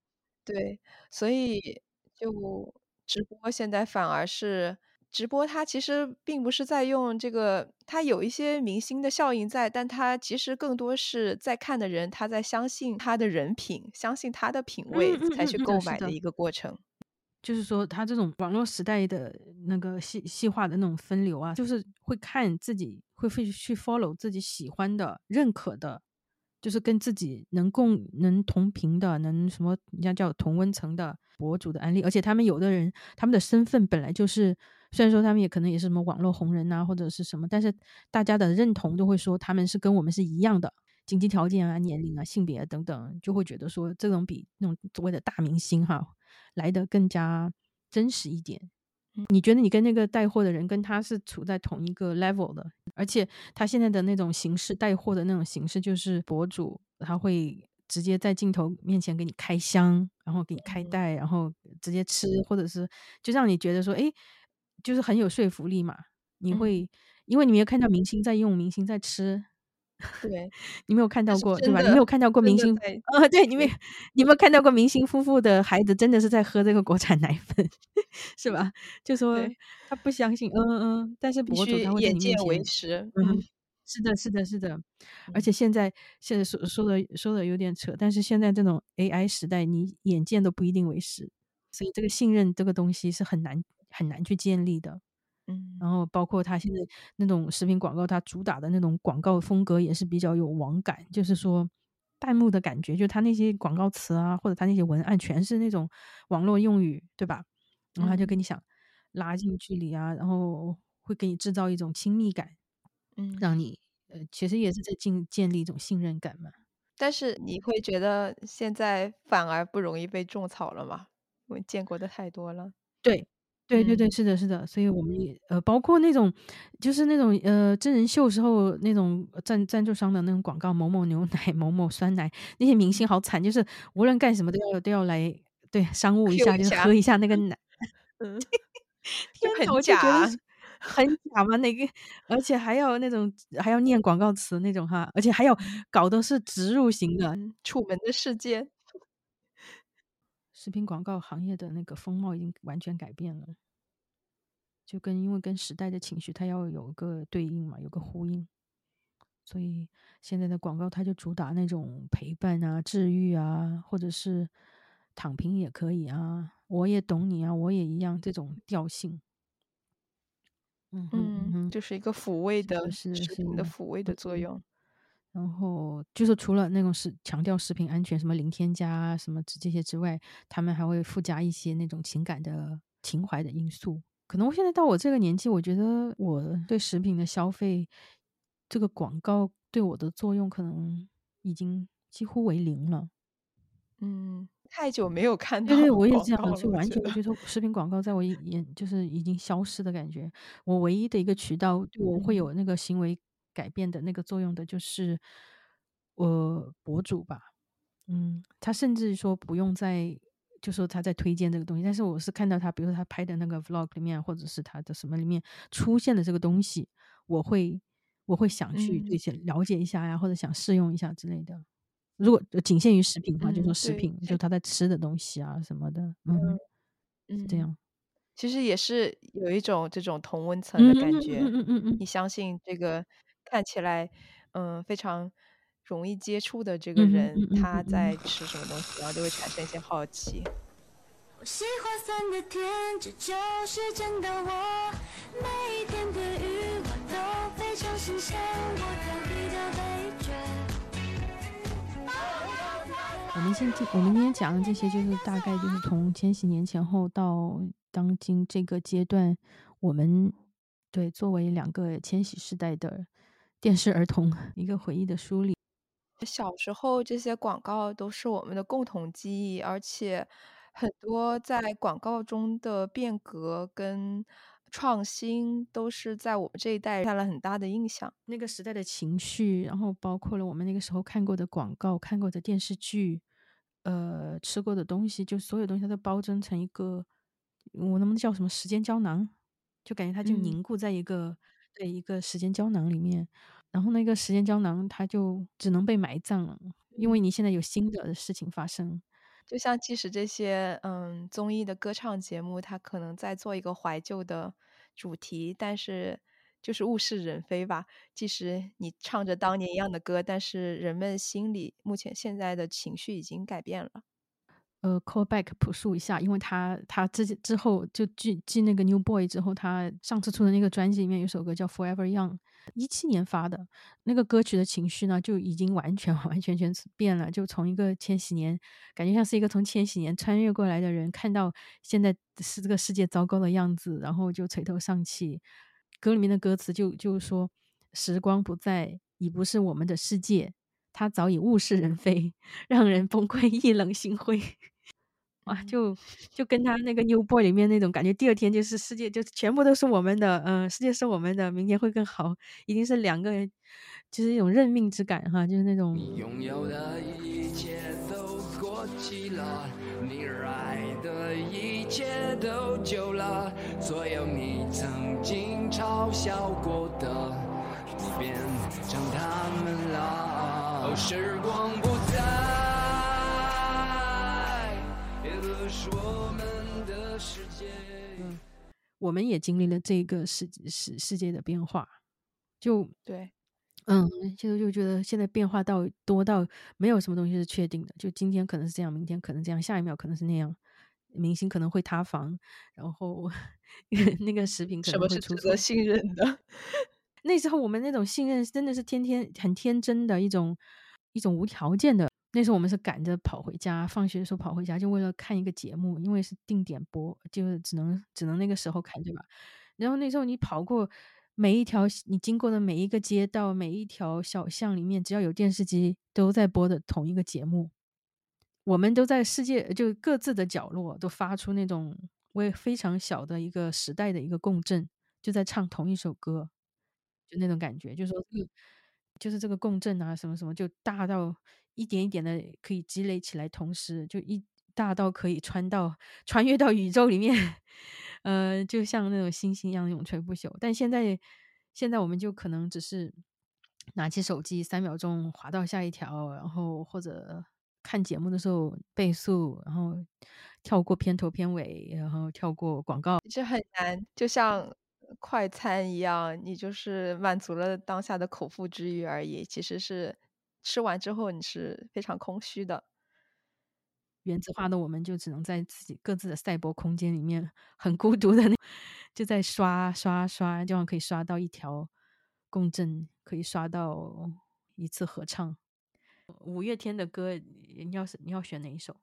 对，所以就直播现在反而是直播，它其实并不是在用这个，它有一些明星的效应在，但它其实更多是在看的人他在相信他的人品，相信他的品味才去购买的一个过程。就是说，他这种网络时代的那个细细化的那种分流啊，就是会看自己会会去 follow 自己喜欢的、认可的，就是跟自己能共能同频的、能什么人家叫同温层的博主的案例。而且他们有的人，他们的身份本来就是，虽然说他们也可能也是什么网络红人呐、或者是什么，但是大家的认同都会说他们是跟我们是一样的。经济条件啊、年龄啊、性别啊等等，就会觉得说这种比那种所谓的大明星哈来的更加真实一点。你觉得你跟那个带货的人跟他是处在同一个 level 的，而且他现在的那种形式带货的那种形式，就是博主他会直接在镜头面前给你开箱，然后给你开袋，然后直接吃，或者是就让你觉得说，哎，就是很有说服力嘛。你嗯会因为你没有看到明星在用，明星在吃，对，你没有看到过，对吧？你没有看到过明星，呃，对，你没有你没有看到过明星夫妇的孩子真的是在喝这个国产奶粉，是吧？就说，他不相信，嗯嗯嗯，但是必博主须眼见为，实。嗯是的，是的，是的。而嗯且现在现在说说的说的有点扯，但是现在这种 AI 时代，你眼见都不一定为实，所以这个信任这个东西是很难很难去建立的。嗯然后包括他现在那种食品广告，他主打的那种广告风格也是比较有网感，就是说弹幕的感觉，就他那些广告词啊，或者他那些文案全是那种网络用语，对吧？然后他就嗯跟你想拉近距离啊，然后会给你制造一种亲密感，嗯，让你呃，其实也是在建建立一种信任感嘛。但是你会觉得现在反而不容易被种草了吗？因为见过的太多了。对，对对对，嗯是的，是的，所以我们也呃，包括那种就是那种呃真人秀时候那种赞赞助商的那种广告，某某牛奶、某某酸奶，那些明星好惨，就是无论干什么都要都要来对商务一下，就是喝一下那个奶。嗯，天 呐，就很我就觉得假。很假嘛，那个，而且还要那种还要念广告词那种哈，而且还要搞的是植入型的。嗯，楚门的世界。食品广告行业的那个风貌已经完全改变了，就跟因为跟时代的情绪，它要有个对应嘛，有个呼应，所以现在的广告它就主打那种陪伴啊、治愈啊，或者是躺平也可以啊，我也懂你啊，我也一样这种调性。嗯哼嗯嗯，就是一个抚慰的是的，是的，食，品的抚慰的作嗯。用。然后就是除了那种是强调食品安全，什么零添加啊，什么这这些之外，他们还会附加一些那种情感的情怀的因素。可能我现在到我这个年纪，我觉得我对食品的消费，这个广告对我的作用可能已经几乎为零了。嗯，太久没有看对对，我也这样，就。完全觉得食品广告在我眼眼就是已经消失的感觉。我唯一的一个渠道对我会嗯有那个行为改变的那个作用的，就是呃博主吧。嗯，他甚至说不用再就说他在推荐这个东西，但是我是看到他，比如说他拍的那个 vlog 里面，或者是他的什么里面出现的这个东西，我会我会想去对嗯些了解一下呀，或者想试用一下之类的。如果呃仅限于食品的话，就说食品，就他在吃的东西啊什么的，嗯，是这嗯，样。其实也是有一种这种同温层嗯的感嗯嗯觉。嗯嗯嗯嗯，你相信这个看起来，嗯，非常容易接触的这个人，嗯嗯他嗯在嗯，吃什么东西，然后就会产生一些好奇。我喜欢酸的甜，这就是真的我。每一天的都非常新鲜，我在比较被追。我们现在，我们今天讲的这些，就是大概就是从千禧年前后到当今这个阶段，我们对作为两个千禧世代的电视儿童一个回忆的梳理。小时候这些广告都是我们的共同记忆，而且很多在广告中的变革跟创新，都是在我们这一代留下了很大的印象。那个时代的情绪，然后包括了我们那个时候看过的广告、看过的电视剧，呃，吃过的东西，就所有东西它都包装成一个，我能不能叫什么时间胶囊？就感觉它就嗯凝固在一个对一个时间胶囊里面，然后那个时间胶囊它就只能被埋葬了，因为你现在有新的事情发生。就像即使这些嗯综艺的歌唱节目，它可能在做一个怀旧的主题，但是就是物是人非吧。即使你唱着当年一样的歌，但是人们心里目前现在的情绪已经改变了。呃，call back 朴树一下，因为他他之之后就继继那个 New Boy 之后，他上次出的那个专辑里面有首歌叫 Forever Young，一七年发的那个歌曲的情绪呢，就已经完全完 完全全变了，就从一个千禧年，感觉像是一个从千禧年穿越过来的人，看到现在是这个世界糟糕的样子，然后就垂头丧气。歌里面的歌词就就说：“时光不再，已不是我们的世界。”他早已物是人非，让人崩溃，意冷心灰。哇，嗯就就跟他那个 New Boy 里面那种感觉，第二天就是世界就全部都是我们的，嗯、世界是我们的，明天会更好，一定是两个人，就是一种认命之感哈，就是那种拥有的一切都过期了，你热爱的一切都旧了，所有你曾经嘲笑过的，都变成他们了。哦，时光不再，也不是我们的世界。我们也经历了这个世世世界的变化，就对，嗯，现在就觉得现在变化到多到没有什么东西是确定的，就今天可能是这样，明天可能这样，下一秒可能是那样，明星可能会塌房，然后 那个食品可能什么会出错是值得。信任的？那时候我们那种信任真的是天天很天真的一种一种无条件的。那时候我们是赶着跑回家，放学的时候跑回家，就为了看一个节目，因为是定点播，就只能只能那个时候看，对吧？然后那时候你跑过每一条你经过的每一个街道、每一条小巷里面，只要有电视机，都在播的同一个节目。我们都在世界就各自的角落都发出那种为非常小的一个时代的一个共振，就在唱同一首歌，就那种感觉，就说这个就是这个共振啊，什么什么，就大到一点一点的可以积累起来，同时就一大到可以穿到穿越到宇宙里面，呃，就像那种星星一样永垂不朽。但现在现在我们就可能只是拿起手机三秒钟滑到下一条，然后或者看节目的时候倍速，然后跳过片头片尾，然后跳过广告。这很难，就像快餐一样，你就是满足了当下的口腹之欲而已，其实是吃完之后你是非常空虚的。原子化的我们就只能在自己各自的赛博空间里面很孤独的那，就在刷刷刷，这样可以刷到一条共振，可以刷到一次合唱。五月天的歌，你要是你要选哪一首？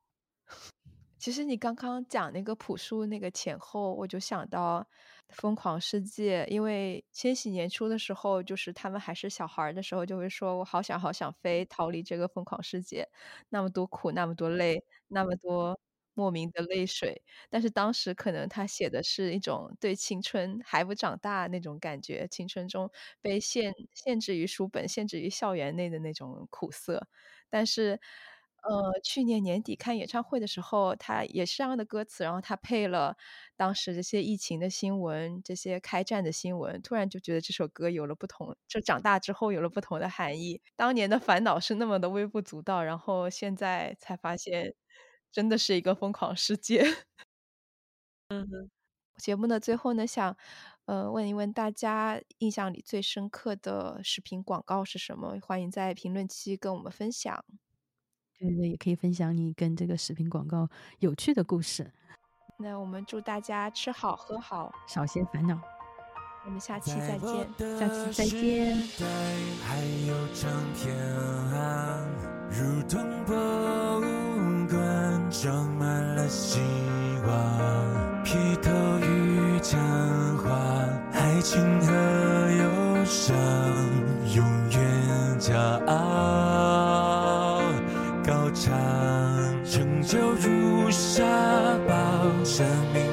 其实你刚刚讲那个朴树那个前后，我就想到《疯狂世界》，因为千禧年初的时候，就是他们还是小孩的时候，就会说我好想好想飞，逃离这个疯狂世界，那么多苦，那么多累，那么多莫名的泪水。但是当时可能他写的是一种对青春还不长大那种感觉，青春中被限限制于书本、限制于校园内的那种苦涩。但是，呃，去年年底看演唱会的时候，他也是这样的歌词，然后他配了当时这些疫情的新闻、这些开战的新闻，突然就觉得这首歌有了不同，就长大之后有了不同的含义。当年的烦恼是那么的微不足道，然后现在才发现，真的是一个疯狂世界。嗯节目的最后呢，想呃问一问大家印象里最深刻的视频广告是什么？欢迎在评论区跟我们分享。对对，也可以分享你跟这个视频广告有趣的故事，那我们祝大家吃好喝好，少些烦恼。我们下期再见。下期再见。还有整片岸，如同博物馆，装满了希望。披头与讲话，爱情和忧伤，永远骄傲。就如沙堡，生命